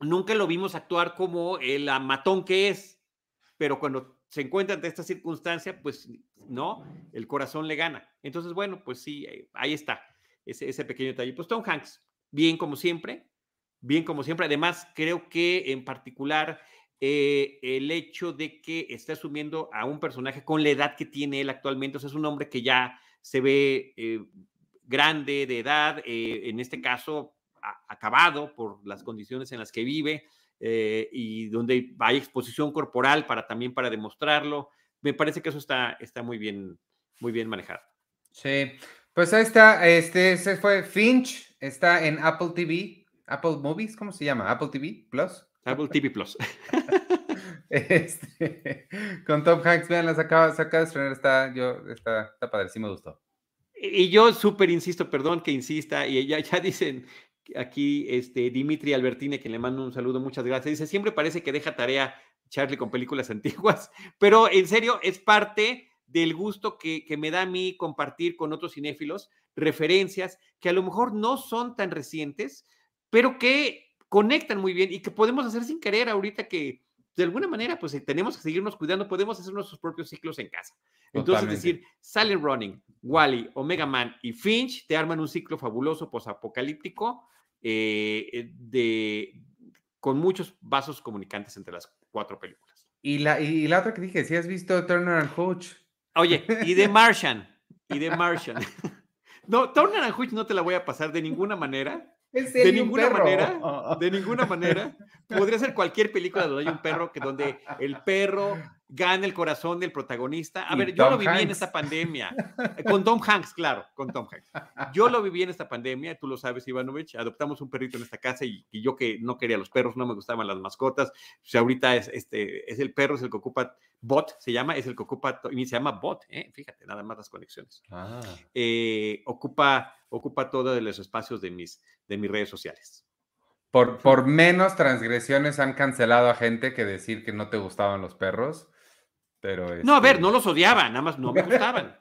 Nunca lo vimos actuar como el amatón que es, pero cuando se encuentra ante esta circunstancia, pues no, el corazón le gana. Entonces, bueno, pues sí, eh, ahí está, ese, pequeño detalle. Pues Tom Hanks, bien como siempre, bien como siempre. Además, creo que en particular eh, el hecho de que está asumiendo a un personaje con la edad que tiene él actualmente, o sea, es un hombre que ya se ve eh, grande de edad, en este caso acabado por las condiciones en las que vive, eh, y donde hay exposición corporal para también para demostrarlo. Me parece que eso está, está muy bien, muy bien manejado. Sí, pues ahí está, este, ese fue Finch, está en Apple TV, Apple Movies, ¿cómo se llama? Apple TV Plus. Apple TV Plus. este, con Tom Hanks, vean, la se acaba de estrenar, está, yo, está, está padre, sí me gustó. Y yo súper insisto, perdón que insista, y ya, ya dicen, aquí este, Dimitri Albertine, que le mando un saludo, muchas gracias. Dice, siempre parece que deja tarea Charlie con películas antiguas, pero en serio es parte del gusto que, que me da a mí compartir con otros cinéfilos referencias que a lo mejor no son tan recientes, pero que conectan muy bien y que podemos hacer sin querer ahorita que de alguna manera pues tenemos que seguirnos cuidando, podemos hacer nuestros propios ciclos en casa. Entonces, es decir, Silent Running, Wally, Omega Man y Finch te arman un ciclo fabuloso posapocalíptico eh, eh, de, con muchos vasos comunicantes entre las cuatro películas. Y la, y la otra que dije, si has visto Turner and Hooch. Oye, y de Martian, y de Martian. No, Turner and Hooch no te la voy a pasar de ninguna manera. de ninguna manera, de ninguna manera. Podría ser cualquier película donde hay un perro que donde el perro gana el corazón del protagonista. A ver, yo lo viví en esta pandemia. Con Tom Hanks, claro, con Tom Hanks. Yo lo viví en esta pandemia, tú lo sabes, Ivanovich. Adoptamos un perrito en esta casa y, yo que no quería los perros, no me gustaban las mascotas. O sea, ahorita es, este, es el perro, es el que ocupa, Bot se llama, es el que ocupa, y se llama Bot, ¿eh? fíjate, nada más las conexiones. Ah. Eh, ocupa, ocupa todos los espacios de mis, de mis redes sociales. Por, por menos transgresiones han cancelado a gente que decir que no te gustaban los perros. Pero No, a ver, este no los odiaba, nada más no me gustaban.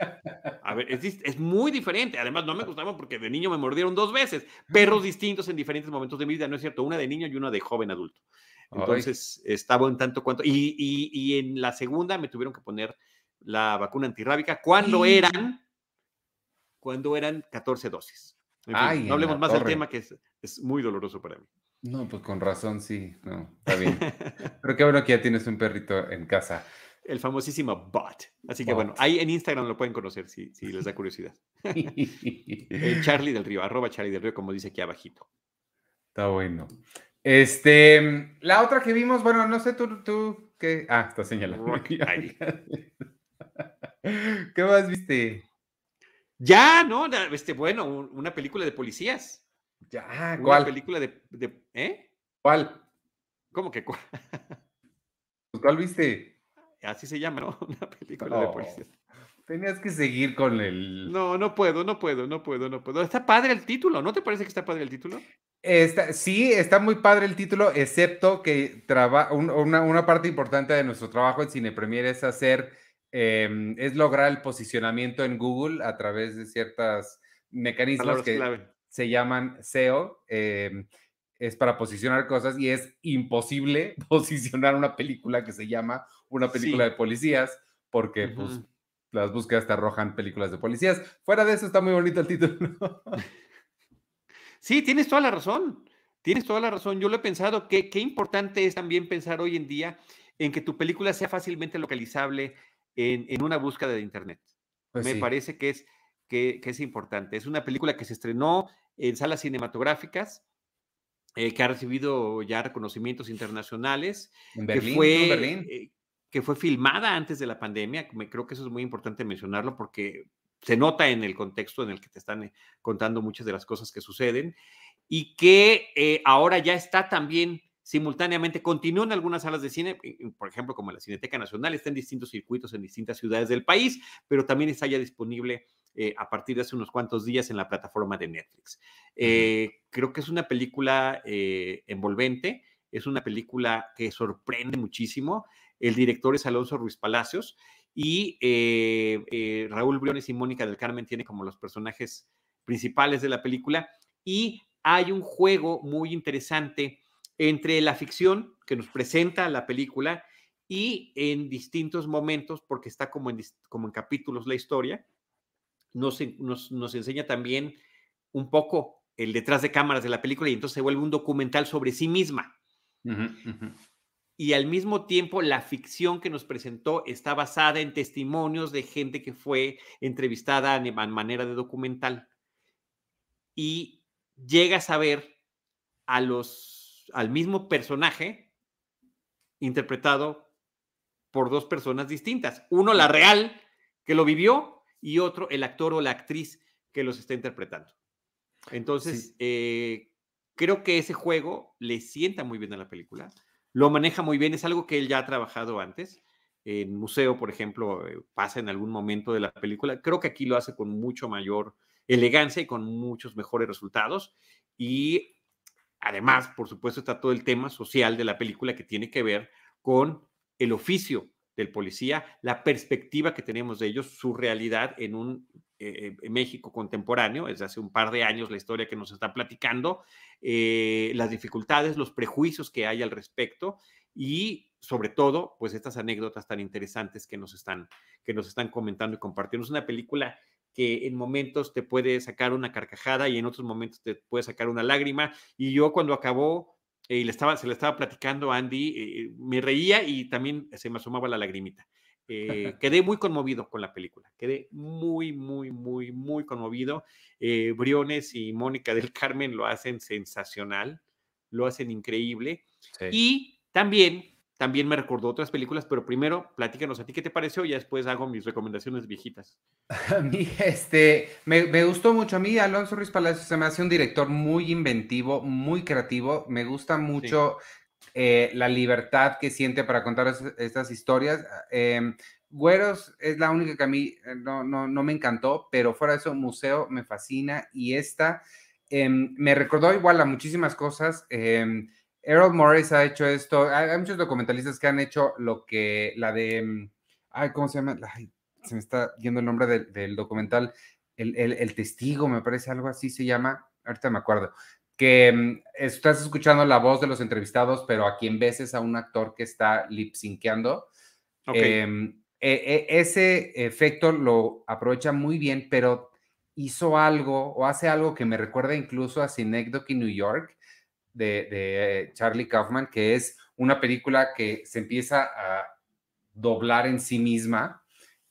A ver, es, muy diferente. Además, no me gustaban porque de niño me mordieron dos veces. Perros distintos en diferentes momentos de mi vida, ¿no es cierto? Una de niño y una de joven adulto. Entonces, estaba en tanto cuanto. Y, y, en la segunda me tuvieron que poner la vacuna antirrábica cuando eran, cuando eran 14 dosis. no hablemos más del tema que es, es muy doloroso para mí. No, pues con razón, sí, no, está bien. Pero qué bueno que ya tienes un perrito en casa. El famosísimo bot. Así que bueno, ahí en Instagram lo pueden conocer si, si les da curiosidad. Charlie del Río, arroba Charlie del Río, como dice aquí abajito. Está bueno. Este, la otra que vimos, bueno, no sé tú, tú, ¿qué? Ah, está señalando. ¿Qué más viste? Ya, ¿no? Este, bueno, una película de policías. Ya, ¿cuál? Una película de, ¿eh? ¿Cuál? ¿Cómo que cuál? Pues, ¿Cuál viste? Así se llama, ¿no? Una película de policías. Tenías que seguir con el. No, no puedo, no puedo, no puedo, no puedo. Está padre el título, ¿no te parece que está padre el título? Está, sí, está muy padre el título, excepto que una, una, parte importante de nuestro trabajo en Cine Premier es hacer, em, es lograr el posicionamiento en Google a través de ciertos mecanismos que se llaman SEO. Em, es para posicionar cosas y es imposible posicionar una película que se llama una película de policías porque pues las búsquedas te arrojan películas de policías. Fuera de eso está muy bonito el título. Sí, tienes toda la razón. Tienes toda la razón. Yo lo he pensado. Qué, qué importante es también pensar hoy en día en que tu película sea fácilmente localizable en, una búsqueda de Internet. Pues Me parece que es, que, es importante. Es una película que se estrenó en salas cinematográficas, eh, que ha recibido ya reconocimientos internacionales. En Berlín, que fue, Berlín. Eh, que fue filmada antes de la pandemia. Creo que eso es muy importante mencionarlo porque se nota en el contexto en el que te están eh, contando muchas de las cosas que suceden y que eh, ahora ya está también simultáneamente, continúa en algunas salas de cine, por ejemplo, como la Cineteca Nacional, está en distintos circuitos en distintas ciudades del país, pero también está ya disponible eh, a partir de hace unos cuantos días en la plataforma de Netflix. creo que es una película envolvente, es una película que sorprende muchísimo. El director es Alonso Ruiz Palacios y eh, eh, Raúl Briones y Mónica del Carmen tienen como los personajes principales de la película. Y hay un juego muy interesante entre la ficción que nos presenta la película y en distintos momentos, porque está como en, como en capítulos la historia, nos, nos, enseña también un poco el detrás de cámaras de la película y entonces se vuelve un documental sobre sí misma y al mismo tiempo la ficción que nos presentó está basada en testimonios de gente que fue entrevistada en manera de documental. Y llegas a ver a los, al mismo personaje interpretado por dos personas distintas. Uno, la real, que lo vivió, y otro, el actor o la actriz que los está interpretando. Entonces, eh, creo que ese juego le sienta muy bien a la película lo maneja muy bien, es algo que él ya ha trabajado antes. En museo, por ejemplo, eh, pasa en algún momento de la película. Creo que aquí lo hace con mucho mayor elegancia y con muchos mejores resultados. Y además, por supuesto, está todo el tema social de la película que tiene que ver con el oficio del policía, la perspectiva que tenemos de ellos, su realidad en un eh, México contemporáneo, desde hace un par de años la historia que nos está platicando, eh, las dificultades, los prejuicios que hay al respecto y sobre todo, pues estas anécdotas tan interesantes que nos están, que nos están comentando y compartiendo. Es una película que en momentos te puede sacar una carcajada y en otros momentos te puede sacar una lágrima. Y yo cuando acabó y le estaba, se le estaba platicando a Andy, me reía y también se me asomaba la lagrimita. Eh, quedé muy conmovido con la película, quedé muy, muy, muy, muy conmovido. Eh, Briones y Mónica del Carmen lo hacen sensacional, lo hacen increíble. Y también, también me recordó otras películas, pero primero, platícanos a ti qué te pareció y después hago mis recomendaciones viejitas. A mí, este, me, gustó mucho. A mí, Alonso Ruiz Palacios se me hace un director muy inventivo, muy creativo. Me gusta mucho eh, la libertad que siente para contar estas historias. Em, Güeros es la única que a mí eh, no, no, no, me encantó, pero fuera de eso, Museo me fascina y esta em, me recordó igual a muchísimas cosas. Em, Errol Morris ha hecho esto, hay, muchos documentalistas que han hecho lo que, la de, ay, ¿cómo se llama? se me está yendo el nombre del, documental, el, el, testigo, me parece algo así se llama, ahorita me acuerdo, que mm, estás escuchando la voz de los entrevistados, pero a quien ves es a un actor que está lip synceando. Em, e, e, ese efecto lo aprovecha muy bien, pero hizo algo o hace algo que me recuerda incluso a Synecdoche New York, de, Charlie Kaufman, que es una película que se empieza a doblar en sí misma,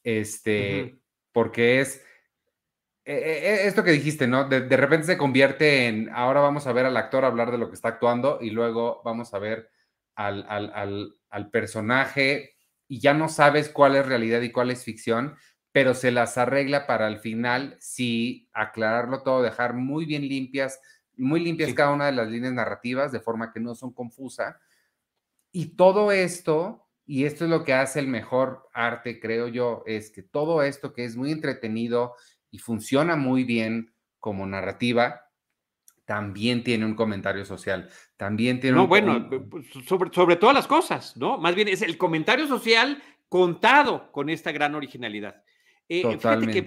este, porque es e, e, e, esto que dijiste, ¿no? De, repente se convierte en, ahora vamos a ver al actor hablar de lo que está actuando y luego vamos a ver al, al personaje y ya no sabes cuál es realidad y cuál es ficción, pero se las arregla para al final sí aclararlo todo, dejar muy bien limpias, muy limpias cada una de las líneas narrativas, de forma que no son confusas. Y todo esto, y esto es lo que hace el mejor arte, creo yo, es que todo esto que es muy entretenido y funciona muy bien como narrativa, también tiene un comentario social, también tiene no, un... bueno, sobre, sobre todas las cosas, ¿no? Más bien es el comentario social contado con esta gran originalidad. Eh, fíjate que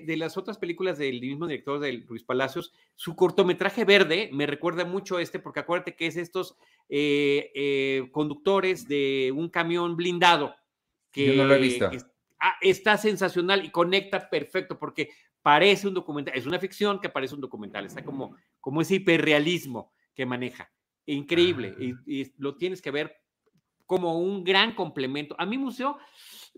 de, las otras películas del mismo director, de Luis Palacios, su cortometraje verde me recuerda mucho a este, porque acuérdate que es estos eh, eh, conductores de un camión blindado. Que, Yo no lo he visto. Ah, está sensacional y conecta perfecto, porque parece un documental, es una ficción que parece un documental, está como, como ese hiperrealismo que maneja. Increíble, ah. y, y lo tienes que ver como un gran complemento. A mi museo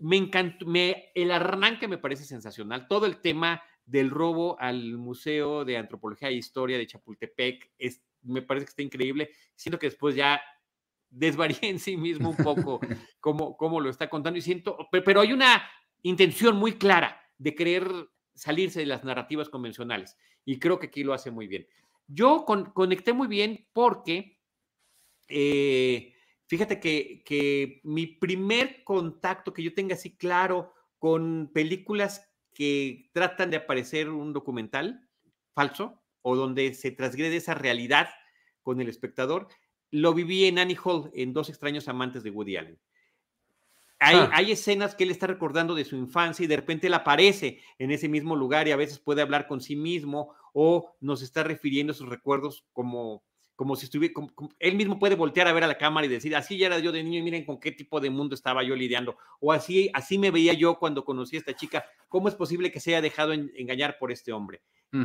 me encantó, me, el arranque me parece sensacional. Todo el tema del robo al Museo de Antropología e Historia de Chapultepec es, me parece que está increíble. Siento que después ya desvaríe en sí mismo un poco cómo, cómo lo está contando y siento, pero, hay una intención muy clara de querer salirse de las narrativas convencionales y creo que aquí lo hace muy bien. Yo conecté muy bien porque eh, Fíjate que, mi primer contacto que yo tenga así claro con películas que tratan de aparecer un documental falso o donde se transgrede esa realidad con el espectador, lo viví en Annie Hall, en Dos extraños amantes de Woody Allen. Hay, ah. hay, escenas que él está recordando de su infancia y de repente él aparece en ese mismo lugar y a veces puede hablar con sí mismo o nos está refiriendo a sus recuerdos como como si estuviera, él mismo puede voltear a ver a la cámara y decir, así ya era yo de niño y miren con qué tipo de mundo estaba yo lidiando, o así, así me veía yo cuando conocí a esta chica, ¿cómo es posible que se haya dejado engañar por este hombre?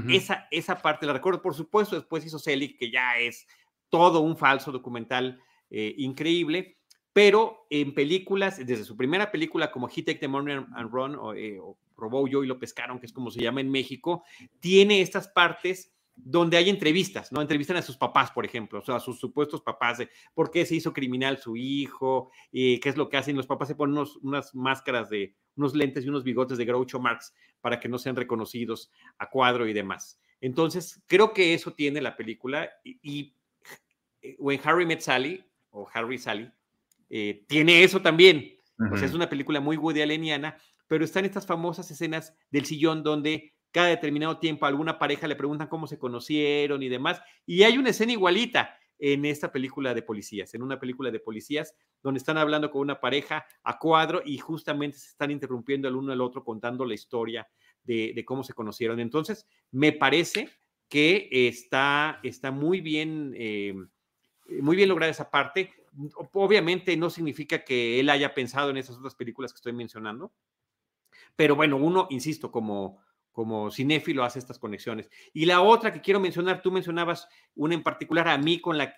esa, esa parte la recuerdo, por supuesto, después hizo Selig, que ya es todo un falso documental eh, increíble, pero en películas, desde su primera película como He Take the Money and Run, o, eh, o Robó yo y lo pescaron, que es como se llama en México, tiene estas partes donde hay entrevistas, ¿no? Entrevistan a sus papás, por ejemplo, o sea, a sus supuestos papás de por qué se hizo criminal su hijo, y qué es lo que hacen. Los papás se ponen unas máscaras de, unos lentes y unos bigotes de Groucho Marx para que no sean reconocidos a cuadro y demás. Entonces, creo que eso tiene la película y, o en Harry Met Sally, o Harry Sally, eh, tiene eso también. O sea, es una película muy Woody Alleniana, pero están estas famosas escenas del sillón donde cada determinado tiempo alguna pareja le preguntan cómo se conocieron y demás. Y hay una escena igualita en esta película de policías, en una película de policías, donde están hablando con una pareja a cuadro y justamente se están interrumpiendo el uno al otro contando la historia de, cómo se conocieron. Entonces, me parece que está, está muy bien, eh, muy bien lograda esa parte. Obviamente no significa que él haya pensado en esas otras películas que estoy mencionando, pero bueno, uno, insisto, como, como cinéfilo hace estas conexiones. Y la otra que quiero mencionar, tú mencionabas una en particular a mí con la,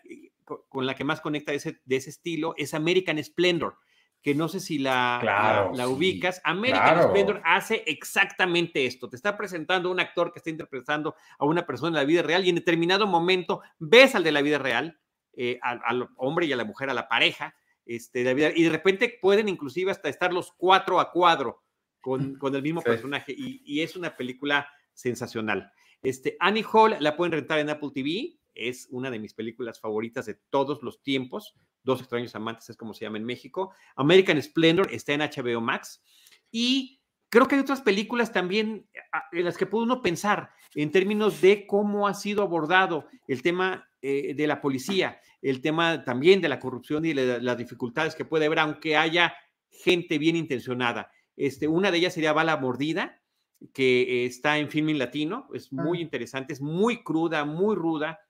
con la que más conecta de ese, de ese estilo, es American Splendor, que no sé si la, la, ubicas. American Splendor hace exactamente esto. Te está presentando un actor que está interpretando a una persona en la vida real y en determinado momento ves al de la vida real, eh, al, hombre y a la mujer, a la pareja, este, de vida, y de repente pueden inclusive hasta estar los cuatro a cuadro con, el mismo personaje y, es una película sensacional. Este, Annie Hall la pueden rentar en Apple TV, es una de mis películas favoritas de todos los tiempos. Dos extraños amantes es como se llama en México. American Splendor está en HBO Max y creo que hay otras películas también en las que puede uno pensar en términos de cómo ha sido abordado el tema eh, de la policía, el tema también de la corrupción y de las dificultades que puede haber, aunque haya gente bien intencionada. Este, una de ellas sería Bala Mordida, que está en Filming Latino, es ah. muy interesante, es muy cruda, muy ruda.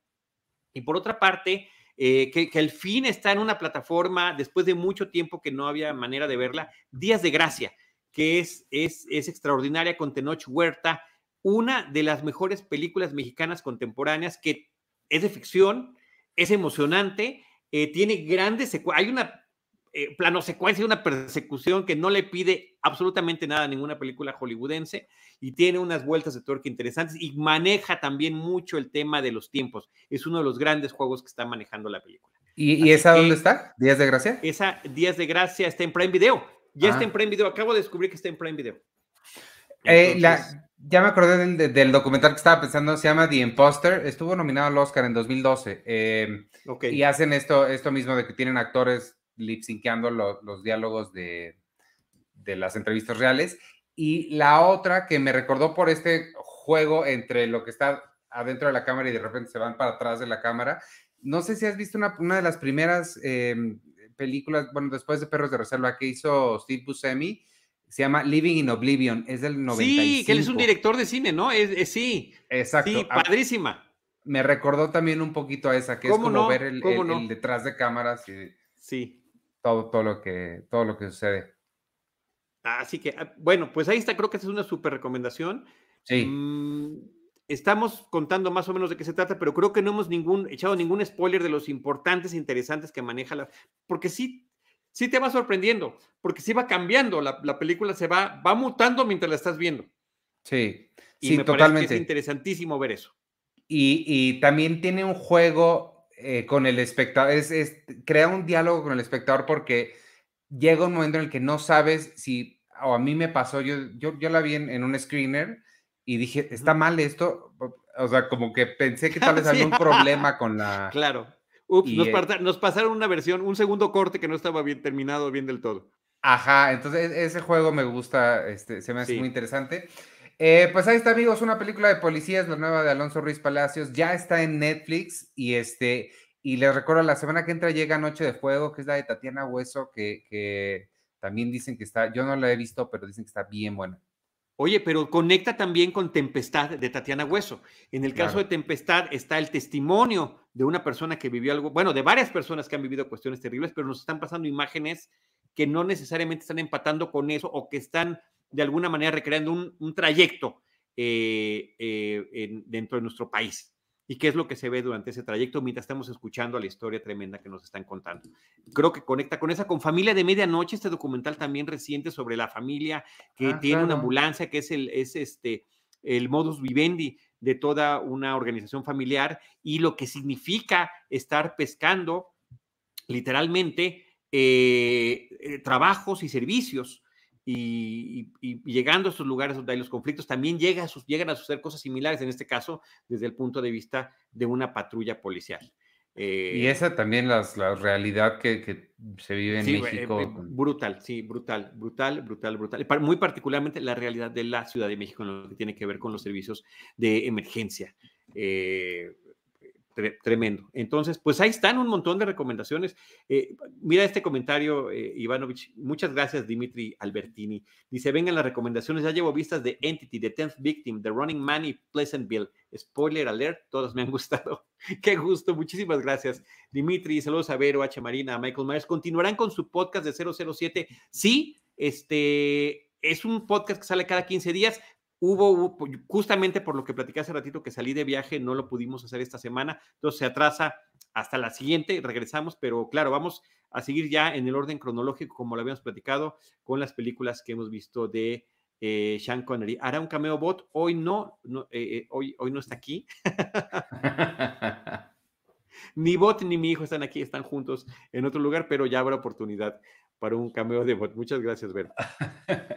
Y por otra parte, eh, que, al fin está en una plataforma, después de mucho tiempo que no había manera de verla, Días de Gracia, que es, es, es extraordinaria con Tenoch Huerta, una de las mejores películas mexicanas contemporáneas que es de ficción, es emocionante, eh, tiene grandes secuencias, hay una eh, plano secuencia, una persecución que no le pide absolutamente nada a ninguna película hollywoodense y tiene unas vueltas de tuerca interesantes y maneja también mucho el tema de los tiempos. Es uno de los grandes juegos que está manejando la película. ¿Y, esa dónde está? ¿Días de Gracia? Esa Días de Gracia está en Prime Video. Ya está ah. en Prime Video. Acabo de descubrir que está en Prime Video. Eh, ya me acordé del, documental que estaba pensando, se llama The Imposter, estuvo nominado al Oscar en 2012. Em, y hacen esto, esto mismo de que tienen actores lip synceando los diálogos de, de las entrevistas reales. Y la otra que me recordó por este juego entre lo que está adentro de la cámara y de repente se van para atrás de la cámara, no sé si has visto una, de las primeras em, películas, bueno, después de Perros de Reserva que hizo Steve Buscemi, se llama Living in Oblivion, es del 95. Sí, que él es un director de cine, ¿no? Es, sí. Exacto. Sí, ah, padrísima. Me recordó también un poquito a esa, que es como ver el, detrás de cámaras y sí. Todo, todo, lo que, todo lo que sucede. Así que, ah, bueno, pues ahí está, creo que esa es una súper recomendación. Sí. Mm, estamos contando más o menos de qué se trata, pero creo que no hemos ningún, echado ningún spoiler de los importantes e interesantes que maneja la. Porque sí, sí te va sorprendiendo, porque sí va cambiando, la, película se va, va mutando mientras la estás viendo. Sí, y me totalmente. es interesantísimo ver eso. Y, también tiene un juego eh, con el espectador, es, crea un diálogo con el espectador porque llega un momento en el que no sabes si, o a mí me pasó, yo, yo, yo la vi en un screener y dije, está mal esto, o sea, como que pensé que tal vez había un problema con la... Claro. Ups, nos, eh nos, pasaron una versión, un segundo corte que no estaba bien terminado, bien del todo. Ajá, entonces e-, ese juego me gusta, este, se me hace muy interesante. Eh, pues ahí está, amigos, una película de policías, la nueva de Alonso Ruiz Palacios, ya está en Netflix y este, y les recuerdo, la semana que entra llega Noche de Fuego, que es la de Tatiana Hueso, que, que también dicen que está, yo no la he visto, pero dicen que está bien buena. Oye, pero conecta también con Tempestad de Tatiana Hueso. En el caso de Tempestad está el testimonio de una persona que vivió algo, bueno, de varias personas que han vivido cuestiones terribles, pero nos están pasando imágenes que no necesariamente están empatando con eso o que están de alguna manera recreando un, trayecto eh, eh, dentro de nuestro país y qué es lo que se ve durante ese trayecto mientras estamos escuchando la historia tremenda que nos están contando. Creo que conecta con esa, con Familia de Medianoche, este documental también reciente sobre la familia que ah, tiene una ambulancia, que es el, es este, el modus vivendi de toda una organización familiar y lo que significa estar pescando literalmente eh, trabajos y servicios y, llegando a esos lugares donde hay los conflictos, también llega a llegan a suceder cosas similares, en este caso, desde el punto de vista de una patrulla policial. y eh, esa también la realidad que, se vive en eh, México. Eh, brutal, sí, brutal, brutal, brutal, brutal. Muy particularmente la realidad de la Ciudad de México en lo que tiene que ver con los servicios de emergencia. Eh, tremendo. Entonces, pues ahí están un montón de recomendaciones. Eh, mira este comentario, eh, Ivanovich. Muchas gracias, Dimitri Albertini. Dice, vengan las recomendaciones. Ya llevo vistas de Entity, The Tenth Victim, The Running Man y Pleasantville. Spoiler alert, todas me han gustado. Qué gusto, muchísimas gracias. Dimitri, saludos a Vero, H. Marina, a Michael Myers. ¿Continuarán con su podcast de 007? Sí, este es un podcast que sale cada 15 días. Hubo, justamente por lo que platicé hace ratito que salí de viaje, no lo pudimos hacer esta semana, entonces se atrasa hasta la siguiente, regresamos, pero claro, vamos a seguir ya en el orden cronológico, como lo habíamos platicado, con las películas que hemos visto de eh, Sean Connery. Hará un cameo bot, hoy no, eh, eh, hoy, hoy no está aquí. ni bot ni mi hijo están aquí, están juntos en otro lugar, pero ya habrá oportunidad para un cameo de bot. Muchas gracias, Ver.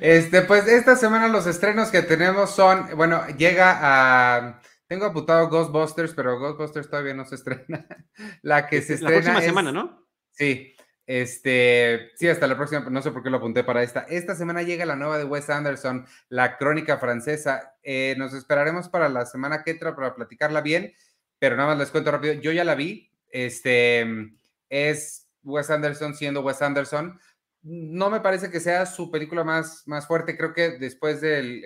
Este, pues esta semana los estrenos que tenemos son, bueno, llega a, tengo apuntado Ghostbusters, pero Ghostbusters todavía no se estrena. La que se estrena. La próxima semana, ¿no? Sí. Este, sí, hasta la próxima, no sé por qué lo apunté para esta. Esta semana llega la nueva de Wes Anderson, La Crónica Francesa. Eh, nos esperaremos para la semana que entra para platicarla bien, pero nada más les cuento rápido. Yo ya la vi. Este es Wes Anderson siendo Wes Anderson. No me parece que sea su película más, más fuerte. Creo que después del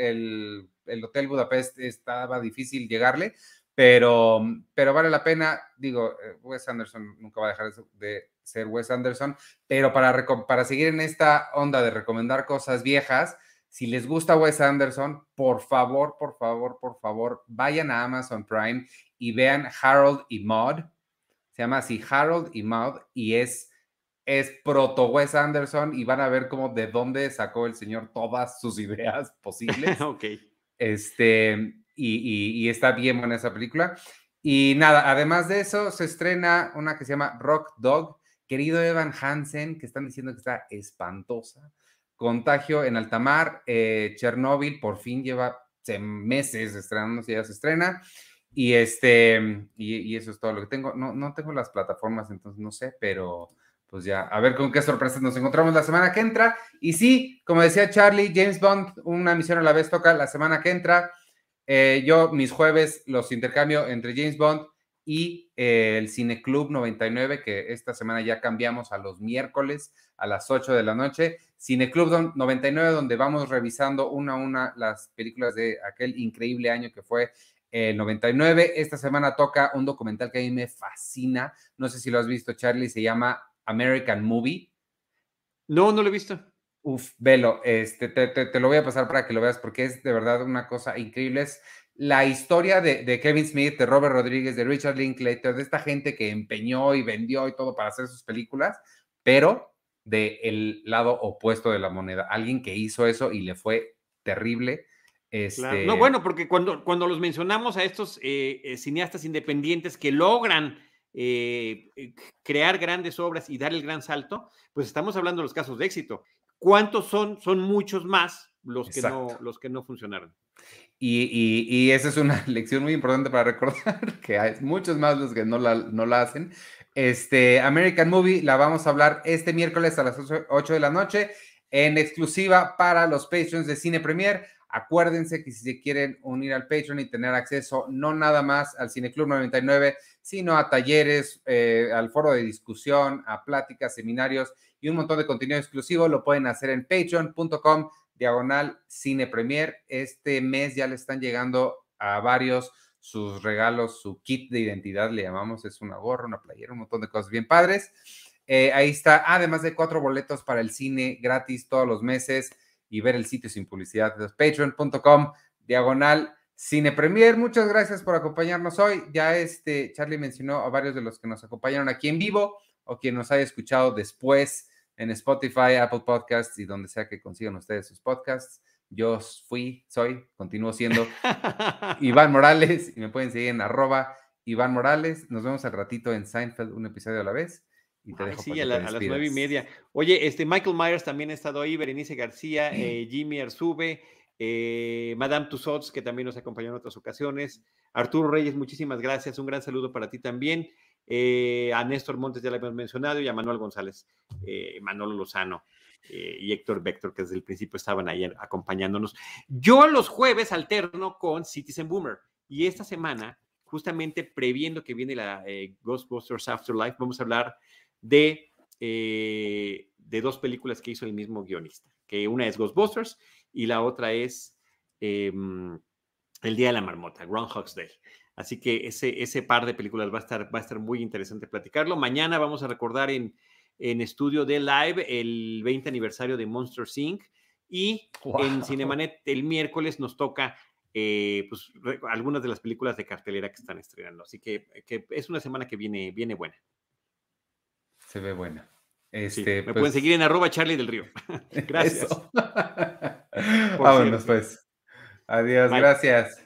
el, Hotel Budapest estaba difícil llegarle, pero, pero vale la pena. Digo, eh, Wes Anderson nunca va a dejar de ser Wes Anderson, pero para, para seguir en esta onda de recomendar cosas viejas, si les gusta Wes Anderson, por favor, por favor, por favor, vayan a Amazon Prime y vean Harold y Maud se llama así Harold y Maud y es, es proto Wes Anderson y van a ver como de dónde sacó el señor todas sus ideas posibles. ok. Este, y, y, está bien buena esa película. Y nada, además de eso, se estrena una que se llama Rock Dog, querido Evan Hansen, que están diciendo que está espantosa. Contagio en Altamar, eh, Chernobyl, por fin lleva meses estrenándose, ya se estrena. Y este, y, eso es todo lo que tengo. No, no tengo las plataformas, entonces no sé, pero pues ya, a ver con qué sorpresas nos encontramos la semana que entra. Y sí, como decía Charlie, James Bond, una misión a la vez toca la semana que entra. Eh, yo mis jueves los intercambio entre James Bond y eh, el Cine Club 99, que esta semana ya cambiamos a los miércoles a las 8 de la noche. Cine Club 99, donde vamos revisando una a una las películas de aquel increíble año que fue el 99. Esta semana toca un documental que a mí me fascina. No sé si lo has visto, Charlie, se llama American Movie. No, no lo he visto. Uf, velo, este, te, lo voy a pasar para que lo veas porque es de verdad una cosa increíble. Es la historia de, Kevin Smith, de Robert Rodríguez, de Richard Linklater, de esta gente que empeñó y vendió y todo para hacer sus películas, pero del lado opuesto de la moneda. Alguien que hizo eso y le fue terrible. Este... No, bueno, porque cuando, cuando los mencionamos a estos eh, eh, cineastas independientes que logran eh, crear grandes obras y dar el gran salto, pues estamos hablando de los casos de éxito. ¿Cuántos son? Son muchos más los que, no, los que no funcionaron. Y, esa es una lección muy importante para recordar, que hay muchos más los que no la, no la hacen. Este, American Movie la vamos a hablar este miércoles a las 8 de la noche en exclusiva para los patrons de Cine Premier. Acuérdense que si se quieren unir al Patreon y tener acceso no nada más al Cine Club 99, sino a talleres, eh, al foro de discusión, a pláticas, seminarios y un montón de contenido exclusivo, lo pueden hacer en patreon.com diagonal cine premier. Este mes ya le están llegando a varios sus regalos, su kit de identidad, le llamamos, es una gorra, una playera, un montón de cosas bien padres. Eh, ahí está, además de cuatro boletos para el cine gratis todos los meses y ver el sitio sin publicidad de patreon.com diagonal cine premier. Muchas gracias por acompañarnos hoy. Ya este Charlie mencionó a varios de los que nos acompañaron aquí en vivo o quien nos haya escuchado después en Spotify, Apple Podcasts y donde sea que consigan ustedes sus podcasts. Yo fui, soy, continúo siendo Iván Morales y me pueden seguir en arroba Iván Morales. Nos vemos al ratito en Seinfeld, un episodio a la vez. Y te dejo sí, a, las nueve y media. Oye, este Michael Myers también ha estado ahí, Berenice García, eh, Jimmy Arzube, eh, Madame Tussauds, que también nos acompañó en otras ocasiones. Arturo Reyes, muchísimas gracias. Un gran saludo para ti también. Eh, a Néstor Montes ya lo habíamos mencionado y a Manuel González, eh, Manolo Lozano eh, y Héctor Vector, que desde el principio estaban ahí acompañándonos. Yo los jueves alterno con Citizen Boomer y esta semana, justamente previendo que viene la Ghostbusters Afterlife, vamos a hablar de, de dos películas que hizo el mismo guionista, que una es Ghostbusters y la otra es em, El Día de la Marmota, Groundhog's Day. Así que ese, ese par de películas va a, estar, va a estar muy interesante platicarlo. Mañana vamos a recordar en, en estudio de live el 20 aniversario de Monster Inc. Y en Cinemanet el miércoles nos toca eh, pues, algunas de las películas de cartelera que están estrenando. Así que, que, es una semana que viene, viene buena. Se ve buena. Este, me pueden pues seguir en arroba Charlie del Río. Gracias. Vámonos pues. Adiós, gracias.